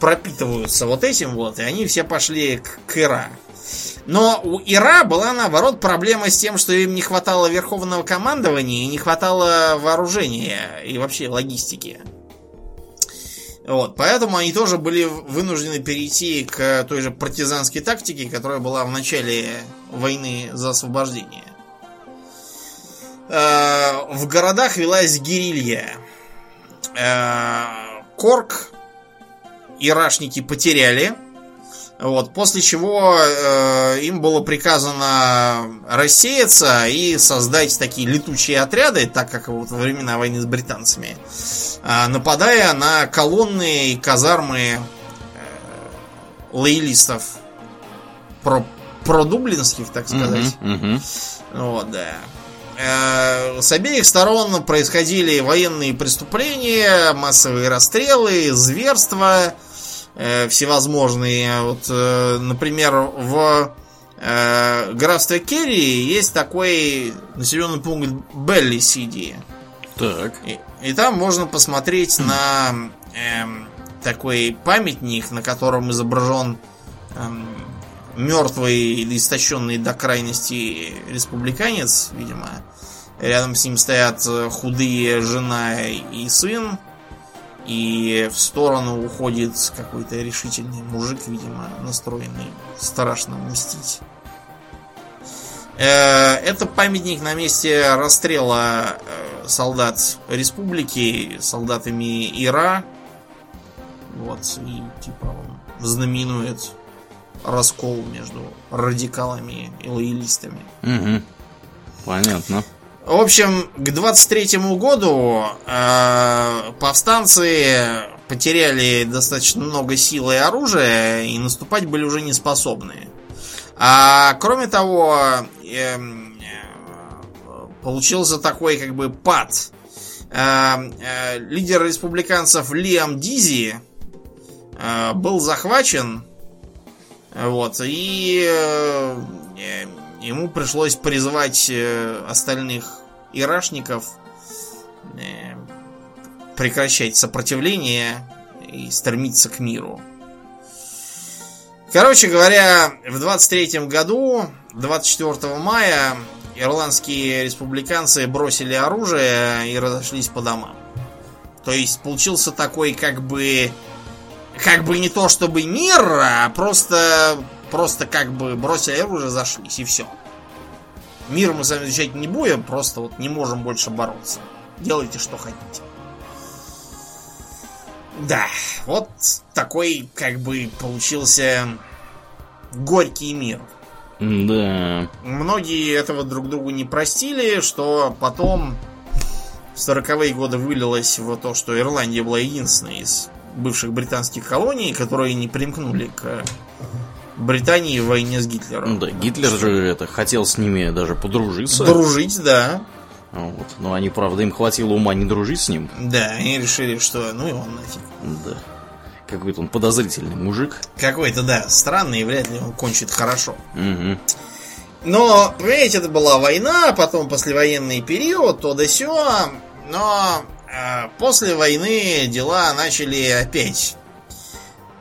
Speaker 2: пропитываются вот этим вот, и они все пошли к, к Ира. Но у Ира была, наоборот, проблема с тем, что им не хватало верховного командования и не хватало вооружения и вообще логистики. Вот, поэтому они тоже были вынуждены перейти к той же партизанской тактике, которая была в начале войны за освобождение. Э, в городах велась гирилья. Э, Корк ирашники потеряли вот, после чего э, им было приказано рассеяться и создать такие летучие отряды, так как вот во времена войны с британцами, э, нападая на колонны и казармы э, лоялистов про, продублинских, так сказать.
Speaker 1: Uh-huh, uh-huh.
Speaker 2: Вот, да. Э, с обеих сторон происходили военные преступления, массовые расстрелы, зверства э, всевозможные. Вот, э, например, в э, графстве Керри есть такой населенный пункт Белли Сиди.
Speaker 1: Так.
Speaker 2: И, и там можно посмотреть на э, такой памятник, на котором изображен э, мертвый или истощенный до крайности республиканец, видимо. Рядом с ним стоят худые жена и сын. И в сторону уходит какой-то решительный мужик, видимо, настроенный страшно мстить. Э, это памятник на месте расстрела э, солдат республики солдатами Ира. Вот, и типа он знаменует раскол между радикалами и лоялистами.
Speaker 1: Угу. Понятно.
Speaker 2: В общем, к 23 году э, повстанцы потеряли достаточно много силы и оружия и наступать были уже не способны. А кроме того, э, получился такой как бы пад. Э, э, лидер республиканцев Лиам Дизи э, был захвачен. Вот, и э, ему пришлось призывать э, остальных ирашников э, прекращать сопротивление и стремиться к миру. Короче говоря, в 23 году, 24 мая, ирландские республиканцы бросили оружие и разошлись по домам. То есть получился такой как бы как бы не то чтобы мир, а просто просто как бы бросили оружие, зашлись и все. Мир мы с вами изучать не будем, просто вот не можем больше бороться. Делайте, что хотите. Да, вот такой как бы получился горький мир.
Speaker 1: Да.
Speaker 2: Многие этого друг другу не простили, что потом в 40-е годы вылилось в то, что Ирландия была единственной из бывших британских колоний, которые не примкнули к Британии в войне с Гитлером.
Speaker 1: Да, Гитлер же это хотел с ними даже подружиться.
Speaker 2: Дружить, да.
Speaker 1: Вот. Но они, правда, им хватило ума не дружить с ним.
Speaker 2: Да, они решили, что ну и он нафиг.
Speaker 1: Да. Какой-то он подозрительный мужик.
Speaker 2: Какой-то, да, странный, и вряд ли он кончит хорошо.
Speaker 1: Угу.
Speaker 2: Но, понимаете, это была война, потом послевоенный период, то да сё. Но э, после войны дела начали опять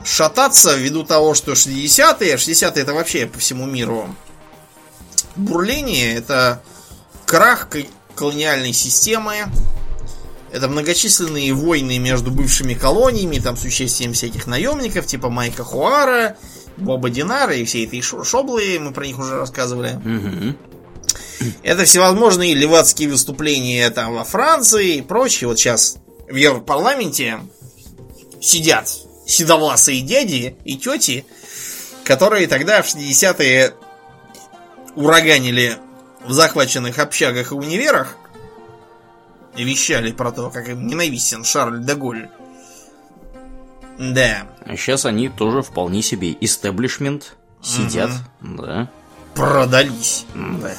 Speaker 2: шататься ввиду того, что 60-е, 60-е это вообще по всему миру бурление, это крах колониальной системы, это многочисленные войны между бывшими колониями, там с участием всяких наемников, типа Майка Хуара, Боба Динара и все этой шоблы, мы про них уже рассказывали. Это всевозможные левацкие выступления там во Франции и прочее. Вот сейчас в Европарламенте сидят седовласые дяди и тети, которые тогда в 60-е ураганили в захваченных общагах и универах вещали про то, как им ненавистен Шарль де Голль. Да.
Speaker 1: А сейчас они тоже вполне себе истеблишмент сидят, угу. да.
Speaker 2: Продались.
Speaker 1: Да.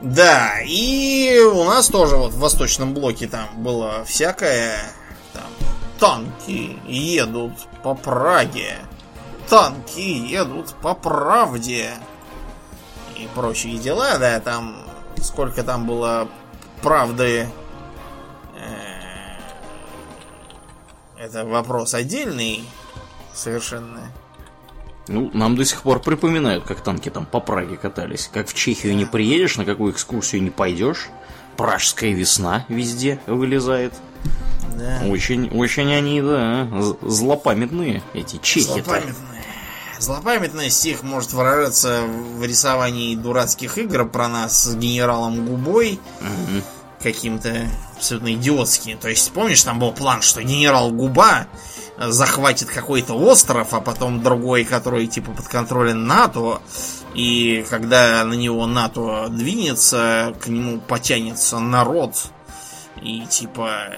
Speaker 2: Да, и у нас тоже вот в Восточном блоке там было всякое. Там танки едут по Праге. Танки едут по правде. И прочие дела, да, там сколько там было правды. Э, это вопрос отдельный совершенно.
Speaker 1: Ну, нам до сих пор припоминают, как танки там по Праге катались. Как в Чехию не приедешь, на какую экскурсию не пойдешь. Пражская весна везде вылезает.
Speaker 2: Да.
Speaker 1: Очень, очень они, да, злопамятные, эти чехи.
Speaker 2: Злопамятные. Злопамятность их может выражаться в рисовании дурацких игр про нас с генералом Губой.
Speaker 1: Угу.
Speaker 2: Каким-то абсолютно идиотским. То есть, помнишь, там был план, что генерал Губа захватит какой-то остров, а потом другой, который типа под контролем НАТО. И когда на него НАТО двинется, к нему потянется народ. И типа...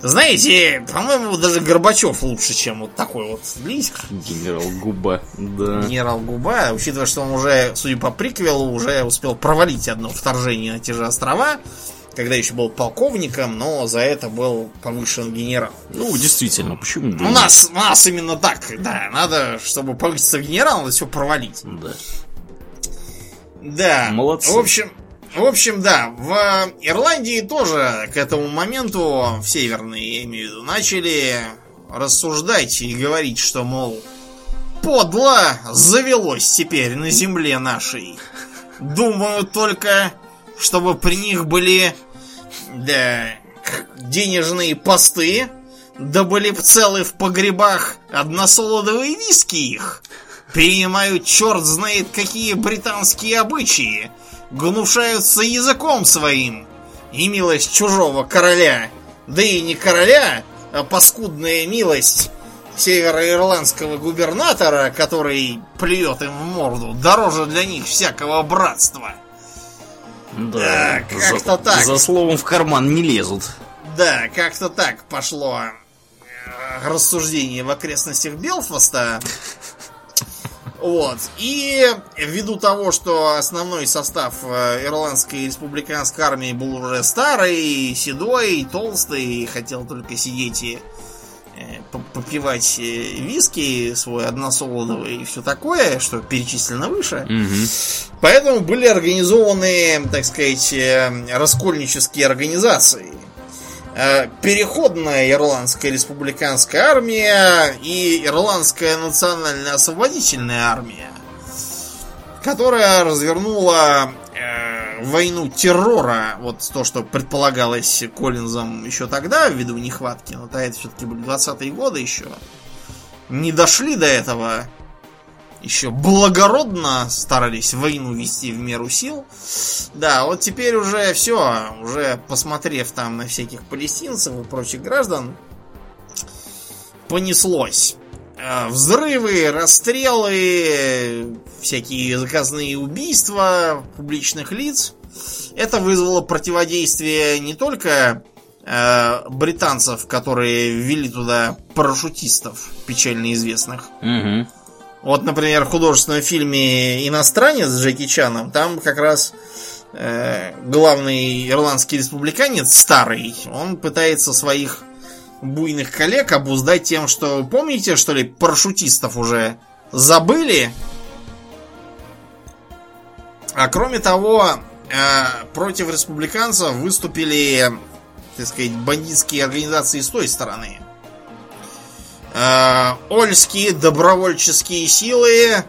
Speaker 2: Знаете, по-моему, даже Горбачев лучше, чем вот такой вот лись.
Speaker 1: Генерал Губа, да.
Speaker 2: Генерал Губа, учитывая, что он уже, судя по приквелу, уже успел провалить одно вторжение на те же острова когда еще был полковником, но за это был повышен генерал.
Speaker 1: Ну, действительно, почему?
Speaker 2: У нас, у нас именно так, да. Надо, чтобы повыситься в генерал, надо все провалить.
Speaker 1: Да.
Speaker 2: Да.
Speaker 1: Молодцы.
Speaker 2: В общем, в общем, да, в Ирландии тоже к этому моменту, в Северной, я имею в виду, начали рассуждать и говорить, что, мол, подло завелось теперь на земле нашей. Думаю только, чтобы при них были да, денежные посты, да были целы в погребах односолодовые виски их. Принимают черт знает какие британские обычаи, гнушаются языком своим. И милость чужого короля, да и не короля, а паскудная милость североирландского губернатора, который плюет им в морду, дороже для них всякого братства.
Speaker 1: Да,
Speaker 2: как-то
Speaker 1: за,
Speaker 2: так.
Speaker 1: За словом в карман не лезут.
Speaker 2: Да, как-то так пошло э, рассуждение в окрестностях Белфаста. Вот. И ввиду того, что основной состав э, ирландской республиканской армии был уже старый, седой, толстый, и хотел только сидеть и э, попивать виски свой односолодовый и все такое, что перечислено выше.
Speaker 1: Угу.
Speaker 2: Поэтому были организованы, так сказать, раскольнические организации. Переходная Ирландская республиканская армия и Ирландская национальная освободительная армия, которая развернула войну террора, вот то, что предполагалось Коллинзом еще тогда, ввиду нехватки, но то это все-таки были 20-е годы еще, не дошли до этого, еще благородно старались войну вести в меру сил. Да, вот теперь уже все, уже посмотрев там на всяких палестинцев и прочих граждан, понеслось. Э, взрывы, расстрелы, всякие заказные убийства публичных лиц. Это вызвало противодействие не только э, британцев, которые ввели туда парашютистов, печально известных.
Speaker 1: Угу.
Speaker 2: Вот, например, в художественном фильме «Иностранец» с Джеки Чаном, там как раз э, главный ирландский республиканец, старый, он пытается своих буйных коллег обуздать тем, что, помните, что ли, парашютистов уже забыли? А кроме того, э, против республиканцев выступили, так сказать, бандитские организации с той стороны. Э, Ольские добровольческие силы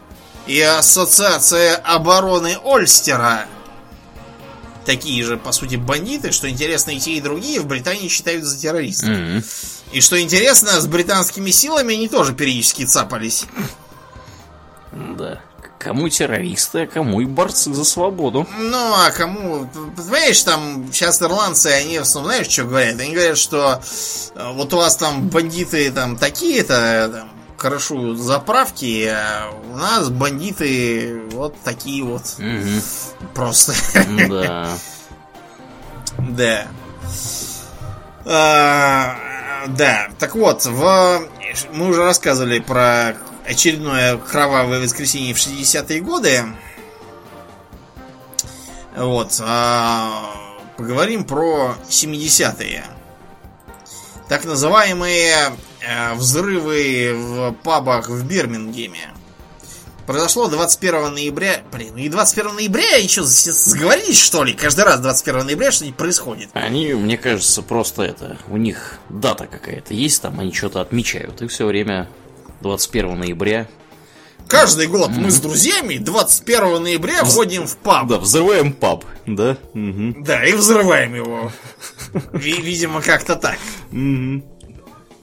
Speaker 2: и Ассоциация обороны Ольстера. Такие же, по сути, бандиты, что интересно, и те, и другие в Британии считают за террористов.
Speaker 1: Мгм.
Speaker 2: И что интересно, с британскими силами они тоже периодически цапались.
Speaker 1: Да. Кому террористы, а кому и борцы за свободу.
Speaker 2: Ну, а кому... Понимаешь, там сейчас ирландцы, они в основном, знаешь, что говорят? Они говорят, что э, вот у вас там бандиты там такие-то, там, хорошо заправки, а у нас бандиты вот такие вот.
Speaker 1: Мгм.
Speaker 2: Просто.
Speaker 1: Да.
Speaker 2: Да. Да, так вот, в... мы уже рассказывали про очередное кровавое воскресенье в 60-е годы. Вот. а, поговорим про 70-е. Так называемые э, взрывы в пабах в Бирмингеме. Произошло 21 ноября. Блин, и 21 ноября еще сговорились, что ли? Каждый раз 21 ноября что-нибудь происходит.
Speaker 1: Они, мне кажется, просто это... У них дата какая-то есть, там они что-то отмечают. И все время 21 ноября...
Speaker 2: Каждый год мы с друзьями 21 ноября ходим в паб.
Speaker 1: Да, взрываем паб, да? Мгм.
Speaker 2: Да, и взрываем его. Ви- Видимо, как-то так.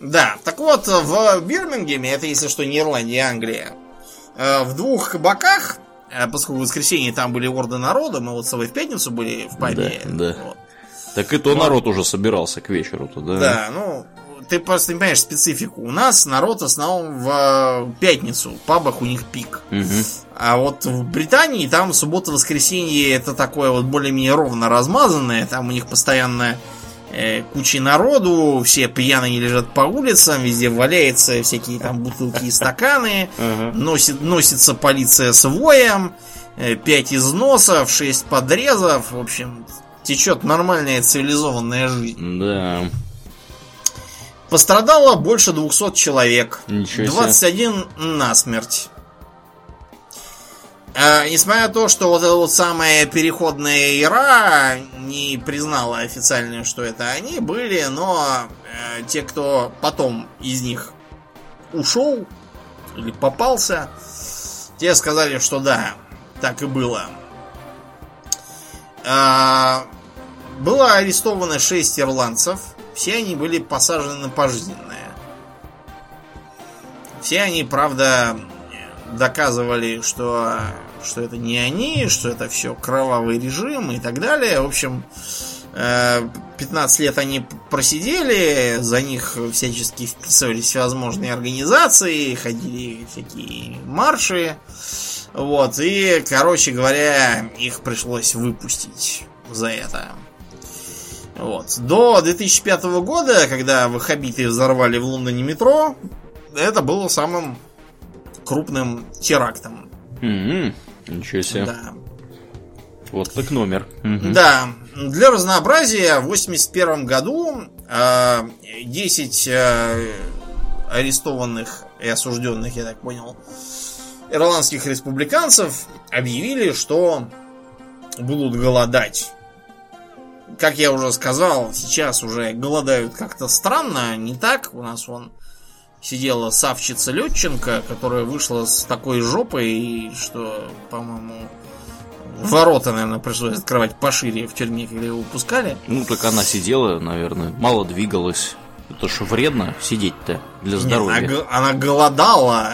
Speaker 2: Да, так вот, в Бирмингеме, это если что не Ирландия, а Англия, э, в двух кабаках, э, поскольку в воскресенье там были орды народа, мы вот с собой в пятницу были в пабе.
Speaker 1: Да, да.
Speaker 2: вот.
Speaker 1: Так и то народ уже собирался к вечеру-то, да?
Speaker 2: Да, ну, ты просто не понимаешь специфику. У нас народ в основном в э, пятницу, в пабах у них пик.
Speaker 1: Мгм.
Speaker 2: А вот в Британии там суббота-воскресенье это такое вот более-менее ровно размазанное. Там у них постоянно э, куча народу, все пьяные лежат по улицам, везде валяются всякие там бутылки и стаканы. Носит, носится полиция с воем, э, пять износов, шесть подрезов. В общем, течет нормальная цивилизованная жизнь.
Speaker 1: Да.
Speaker 2: Пострадало больше 200 человек.
Speaker 1: Ничего себе.
Speaker 2: 21 насмерть. А, несмотря на то, что вот эта вот самая переходная ира не признала официально, что это они были, но э, те, кто потом из них ушел или попался, те сказали, что да, так и было. А, было арестовано 6 ирландцев, все они были посажены на пожизненное. Все они, правда, доказывали, что, что это не они, что это все кровавый режим и так далее. В общем, э, 15 лет они просидели, за них всячески вписывались всевозможные организации, ходили всякие марши. Вот, и, короче говоря, их пришлось выпустить за это. Вот. До 2005 года, когда ваххабиты взорвали в Лондоне метро, это было самым крупным терактом.
Speaker 1: Мгм. Ничего себе.
Speaker 2: Да.
Speaker 1: Вот так номер. Мгм.
Speaker 2: Да, для разнообразия в 81 году э, 10 э, арестованных и осужденных, я так понял, ирландских республиканцев объявили, что будут голодать. Как я уже сказал, сейчас уже голодают как-то странно, не так. У нас вон сидела Савчица Летченко, которая вышла с такой жопой, что, по-моему, ворота, наверное, пришлось открывать пошире в тюрьме, когда его выпускали.
Speaker 1: Ну, так она сидела, наверное, мало двигалась. Это ж вредно сидеть-то для здоровья.
Speaker 2: Не, она, она голодала,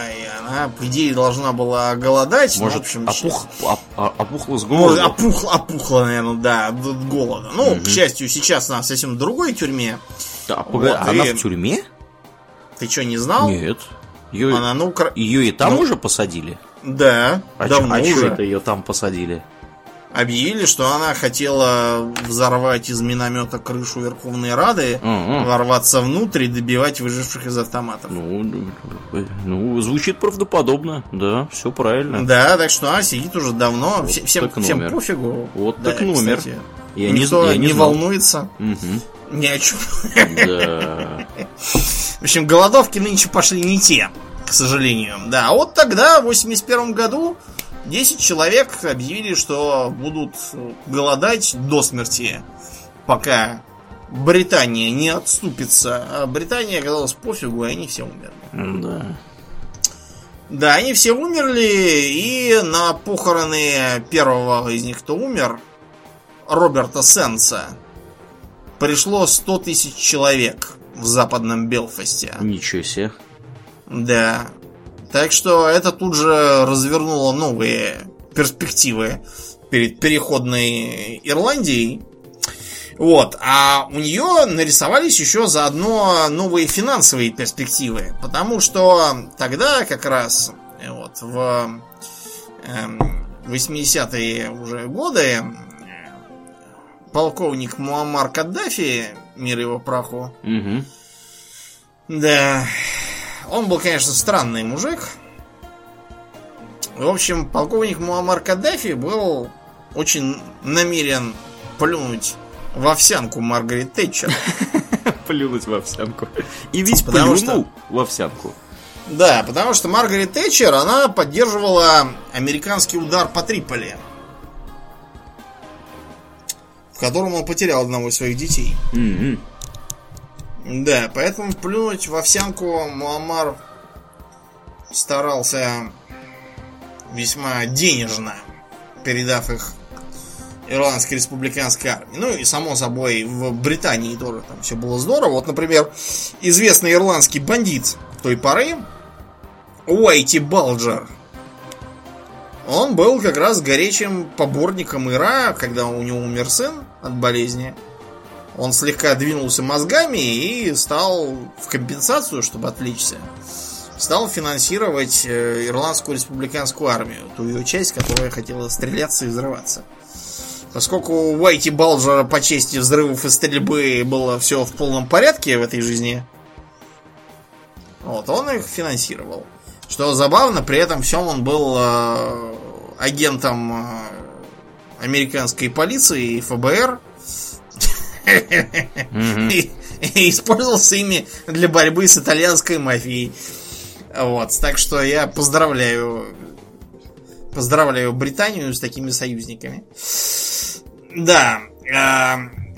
Speaker 2: она, по идее, должна была голодать.
Speaker 1: Может,
Speaker 2: но, в общем,
Speaker 1: опух, оп, а, опухла с
Speaker 2: Может,
Speaker 1: голоду?
Speaker 2: опухла, опухла, наверное, да, от голода. Ну,
Speaker 1: Мгм.
Speaker 2: к счастью, сейчас она в совсем другой тюрьме.
Speaker 1: Да, погоди,
Speaker 2: Вот,
Speaker 1: она
Speaker 2: и-
Speaker 1: в тюрьме?
Speaker 2: Ты что, не знал?
Speaker 1: Нет. Ее,
Speaker 2: Она, ну, кра-
Speaker 1: ее и там
Speaker 2: ну,
Speaker 1: уже посадили?
Speaker 2: Да,
Speaker 1: А
Speaker 2: давно
Speaker 1: чё- а чё
Speaker 2: уже.
Speaker 1: это ее там посадили?
Speaker 2: Объявили, что она хотела взорвать из миномета крышу Верховной Рады,
Speaker 1: Ага.
Speaker 2: ворваться внутрь и добивать выживших из автоматов.
Speaker 1: Ну, ну, звучит правдоподобно, да, все правильно.
Speaker 2: Да, так что она сидит уже давно.
Speaker 1: Вот
Speaker 2: Все- всем, всем пофигу.
Speaker 1: Вот
Speaker 2: Да,
Speaker 1: так номер.
Speaker 2: кстати.
Speaker 1: Я не,
Speaker 2: Никто
Speaker 1: я не,
Speaker 2: не волнуется
Speaker 1: Мгм.
Speaker 2: ни о чем.
Speaker 1: Да.
Speaker 2: В общем, голодовки нынче пошли не те, к сожалению. Да, а вот тогда, в 81 году, 10 человек объявили, что будут голодать до смерти, пока Британия не отступится. А Британия оказалась пофигу, и они все умерли.
Speaker 1: Да.
Speaker 2: Да, они все умерли, и на похороны первого из них, кто умер, Роберта Сенса, пришло 100 тысяч человек в западном Белфасте.
Speaker 1: Ничего себе.
Speaker 2: Да. Так что это тут же развернуло новые перспективы перед переходной Ирландией. Вот. А у нее нарисовались еще заодно новые финансовые перспективы. Потому что тогда как раз э, вот в эм, 80-е уже годы э, полковник Муаммар Каддафи, мир его праху,
Speaker 1: Мгм.
Speaker 2: да. Он был, конечно, странный мужик. В общем, полковник Муаммар Каддафи был очень намерен плюнуть в овсянку Маргарет Тэтчер.
Speaker 1: Плюнуть в овсянку. И ведь
Speaker 2: Потому
Speaker 1: плюнул в овсянку.
Speaker 2: Да, потому что Маргарет Тэтчер, она поддерживала американский удар по Триполи. В котором он потерял одного из своих детей.
Speaker 1: Мгм.
Speaker 2: Да, поэтому плюнуть в овсянку Муаммар старался весьма денежно, передав их Ирландской республиканской армии. Ну и, само собой, в Британии тоже там все было здорово. Вот, например, известный ирландский бандит той поры, Уайти Балджер, он был как раз горячим поборником Ира, когда у него умер сын от болезни. Он слегка двинулся мозгами и стал в компенсацию, чтобы отвлечься, стал финансировать э, Ирландскую республиканскую армию, ту ее часть, которая хотела стреляться и взрываться. Поскольку у Уайти Балджера по чести взрывов и стрельбы было все в полном порядке в этой жизни, вот, он их финансировал. Что забавно, при этом всем он был э, агентом э, американской полиции и ФБР. И, и использовался ими для борьбы с итальянской мафией. Вот, так что я поздравляю поздравляю Британию с такими союзниками. Да. э,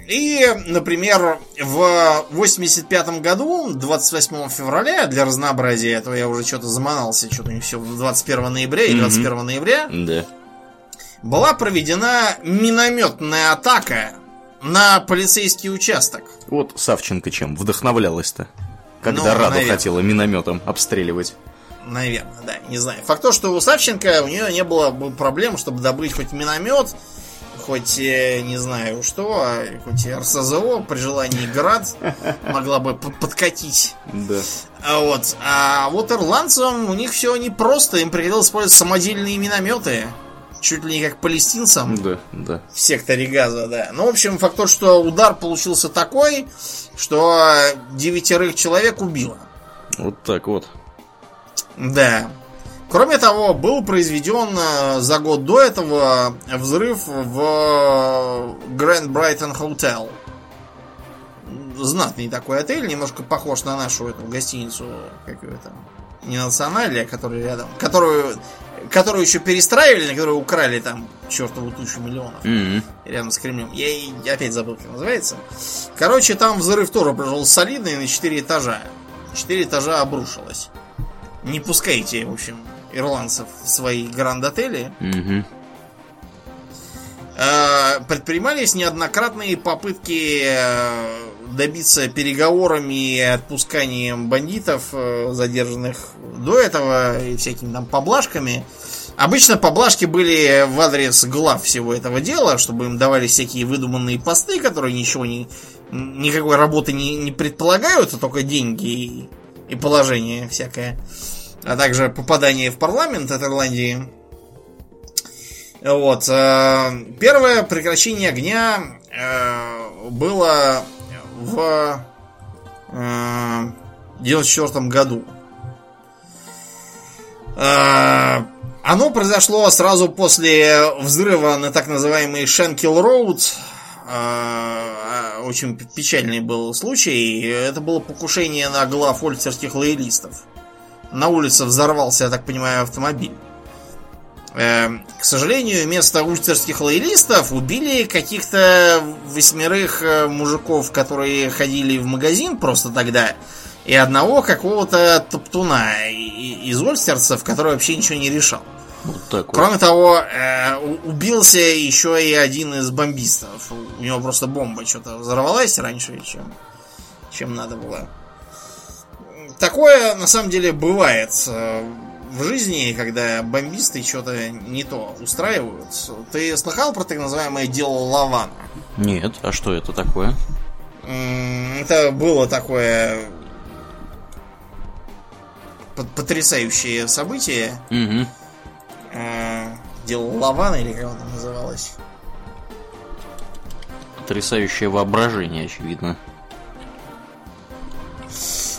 Speaker 2: И, например, в 85 году, 28 февраля, для разнообразия, этого я уже что-то заманался, что-то не все, 21 ноября и
Speaker 1: Мгм.
Speaker 2: 21 ноября,
Speaker 1: Да.
Speaker 2: была проведена минометная атака на полицейский участок.
Speaker 1: Вот Савченко чем вдохновлялась-то? Когда
Speaker 2: Ну,
Speaker 1: Раду
Speaker 2: наверное.
Speaker 1: хотела минометом обстреливать.
Speaker 2: Наверное, да, не знаю. Факт то, что у Савченко у нее не было бы проблем, чтобы добыть хоть миномет, хоть, э, не знаю что, а хоть РСЗО, при желании град могла бы под- подкатить.
Speaker 1: Да.
Speaker 2: А вот, а вот ирландцам у них все непросто, им приходилось использовать самодельные минометы. Чуть ли не как палестинцам
Speaker 1: Да, да.
Speaker 2: в секторе газа, да. Ну, в общем, факт то, что удар получился такой, что девятерых человек убило.
Speaker 1: Вот так вот.
Speaker 2: Да. Кроме того, был произведен э, за год до этого взрыв в Grand Brighton Hotel. Знатный такой отель, немножко похож на нашу эту гостиницу, как ее там, не национальная, которая рядом, которую, которую еще перестраивали, на которую украли там чертову тучу миллионов
Speaker 1: Мгм.
Speaker 2: рядом с Кремлем. Я и опять забыл, как называется. Короче, там взрыв тоже произошел солидный на 4 этажа. 4 этажа обрушилось. Не пускайте, в общем, ирландцев в свои гранд-отели.
Speaker 1: Мгм.
Speaker 2: э, предпринимались неоднократные попытки э, добиться переговорами и отпусканием бандитов, э, задержанных до этого, и всякими там поблажками. Обычно поблажки были в адрес глав всего этого дела, чтобы им давали всякие выдуманные посты, которые ничего не, никакой работы не, не предполагают, а только деньги и, и положение всякое. А также попадание в парламент от Ирландии. Вот. Э, первое прекращение огня э, было в 1994 году. Оно произошло сразу после взрыва на так называемый Шенкел Роуд. Очень печальный был случай. Это было покушение на глав ольцерских лоялистов. На улице взорвался, я так понимаю, автомобиль. Эм, к сожалению, вместо ульцерских лоялистов убили каких-то восьмерых э, мужиков, которые ходили в магазин просто тогда и одного какого-то топтуна из ольстерцев, который вообще ничего не решал. Вот так вот. Кроме того, э, убился еще и один из бомбистов. У него просто бомба что-то взорвалась раньше, чем, чем надо было. Такое на самом деле бывает э, в жизни, когда бомбисты что-то не то устраивают. Ты слыхал про так называемое дело Лавана?
Speaker 1: Нет, а что это такое?
Speaker 2: Это было такое потрясающее событие. Угу. Дело Лавана или как оно называлось?
Speaker 1: Потрясающее воображение, очевидно.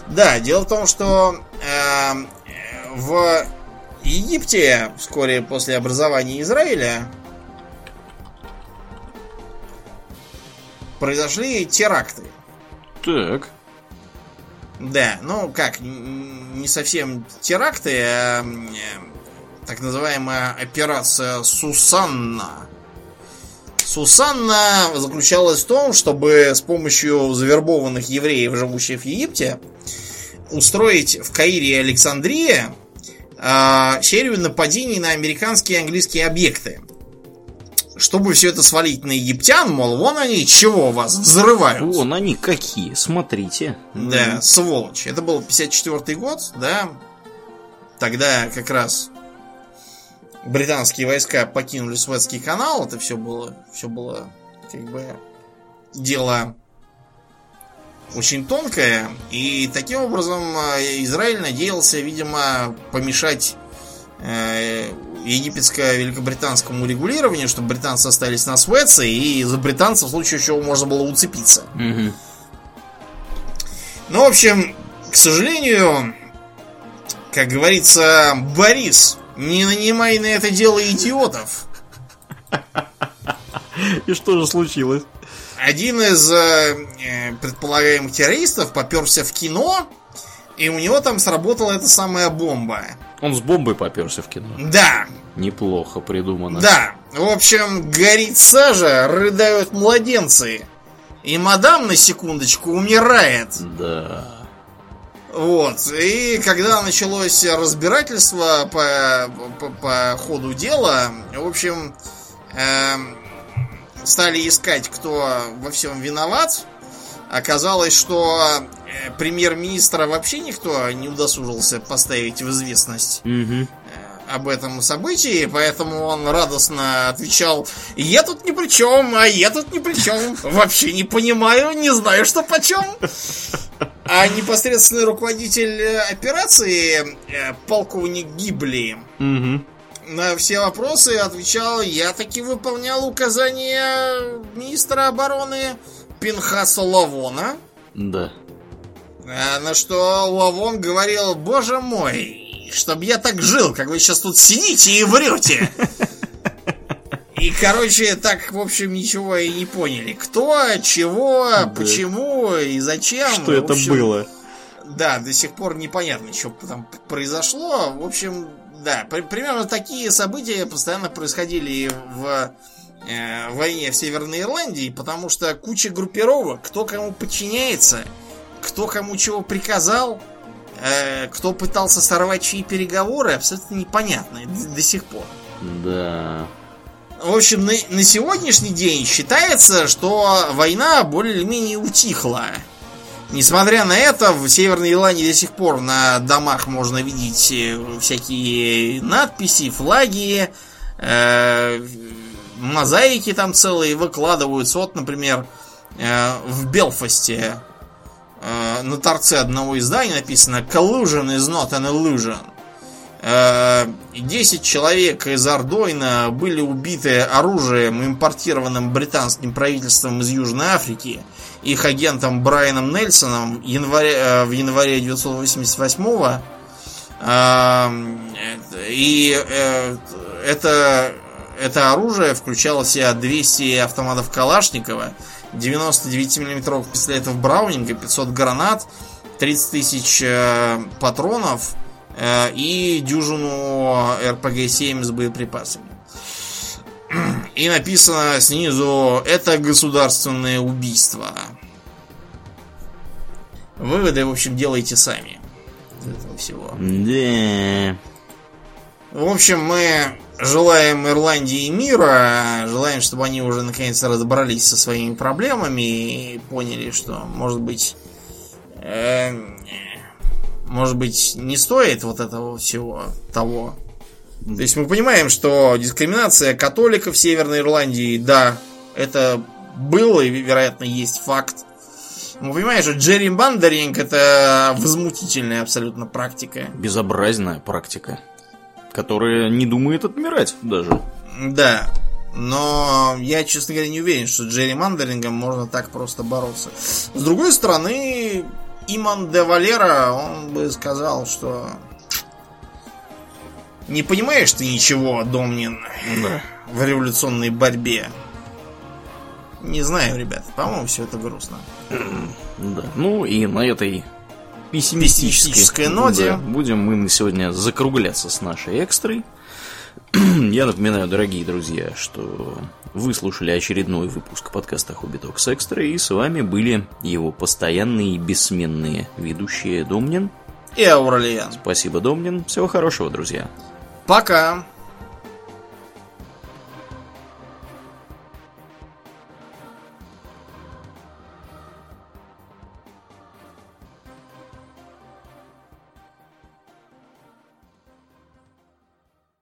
Speaker 2: Да, дело в том, что э, в Египте вскоре после образования Израиля произошли теракты.
Speaker 1: Так.
Speaker 2: Да, ну как, не совсем теракты, а так называемая операция Сусанна. Сусанна заключалась в том, чтобы с помощью завербованных евреев, живущих в Египте, устроить в Каире и Александрии э, серию нападений на американские и английские объекты чтобы все это свалить на египтян, мол, вон они, чего вас взрывают.
Speaker 1: Вон они какие, смотрите.
Speaker 2: Да, сволочь. Это был 54 год, да. Тогда как раз британские войска покинули Суэцкий канал, это все было, все было как бы дело очень тонкое, и таким образом э, Израиль надеялся, видимо, помешать э, египетско-великобританскому регулированию, чтобы британцы остались на Суэце, и за британцев в случае чего можно было уцепиться. Угу. Ну, в общем, к сожалению, как говорится, Борис, не нанимай на это дело идиотов.
Speaker 1: И что же случилось?
Speaker 2: Один из э, предполагаемых террористов поперся в кино, и у него там сработала эта самая бомба.
Speaker 1: Он с бомбой поперся в кино.
Speaker 2: Да.
Speaker 1: Неплохо придумано.
Speaker 2: Да. В общем, горит сажа, рыдают младенцы. И мадам на секундочку умирает.
Speaker 1: Да.
Speaker 2: Вот. И когда началось разбирательство по, по, по ходу дела, в общем, э, стали искать, кто во всем виноват. Оказалось, что э, премьер-министра вообще никто не удосужился поставить в известность. Угу об этом событии, поэтому он радостно отвечал, я тут ни при чем, а я тут ни при чем, вообще не понимаю, не знаю, что почем. А непосредственный руководитель э, операции, полковник Гибли, угу. На все вопросы отвечал, я таки выполнял указания министра обороны Пинхаса Лавона.
Speaker 1: Да.
Speaker 2: А на что Лавон говорил, боже мой, чтобы я так жил, как вы сейчас тут сидите и врете. И, короче, так, в общем, ничего и не поняли. Кто, чего, да. почему и зачем.
Speaker 1: Что это
Speaker 2: общем,
Speaker 1: было?
Speaker 2: Да, до сих пор непонятно, что там произошло. В общем, да, при, примерно такие события постоянно происходили в э, войне в Северной Ирландии, потому что куча группировок, кто кому подчиняется, кто кому чего приказал, э, кто пытался сорвать чьи переговоры, абсолютно непонятно до, до сих пор.
Speaker 1: Да.
Speaker 2: в общем, на, на сегодняшний день считается, что война более-менее утихла. Несмотря на это, в Северной Ирландии до сих пор на домах можно видеть э, всякие надписи, флаги, э, мозаики там целые выкладываются. Вот, например, э, в Белфасте э, на торце одного издания написано «Collusion is not an illusion». 10 э, человек из Ардойна были убиты оружием, импортированным британским правительством из Южной Африки – их агентом Брайаном Нельсоном январе, э, в январе 1988 э, и э, это, это оружие включало в себя 200 автоматов Калашникова, 99 миллиметровых пистолетов Браунинга, 500 гранат, 30 тысяч патронов и дюжину РПГ-7 с боеприпасами. И написано снизу «Это государственное убийство». Выводы, в общем, делайте сами. Из этого всего.
Speaker 1: Да.
Speaker 2: В общем, мы желаем Ирландии мира, желаем, чтобы они уже наконец разобрались со своими проблемами и поняли, что, может быть, э, может быть, не стоит вот этого всего того. То есть мы понимаем, что дискриминация католиков в Северной Ирландии, да, это было и, вероятно, есть факт. Ну, понимаешь, Джерри Бандеринг это возмутительная абсолютно практика.
Speaker 1: Безобразная практика, которая не думает отмирать даже.
Speaker 2: Да, но я, честно говоря, не уверен, что Джерри Мандерингом можно так просто бороться. С другой стороны, Иман де Валера, он бы сказал, что не понимаешь ты ничего, Домнин, да. в революционной борьбе. Не знаю, ребят. По-моему, все это грустно.
Speaker 1: Да. Ну и на этой пессимистической, ноте да, будем мы на сегодня закругляться с нашей экстрой. Я напоминаю, дорогие друзья, что вы слушали очередной выпуск подкаста Хобби Токс Экстра, и с вами были его постоянные и бессменные ведущие Домнин
Speaker 2: и Ауралиан.
Speaker 1: Спасибо, Домнин. Всего хорошего, друзья.
Speaker 2: Пока.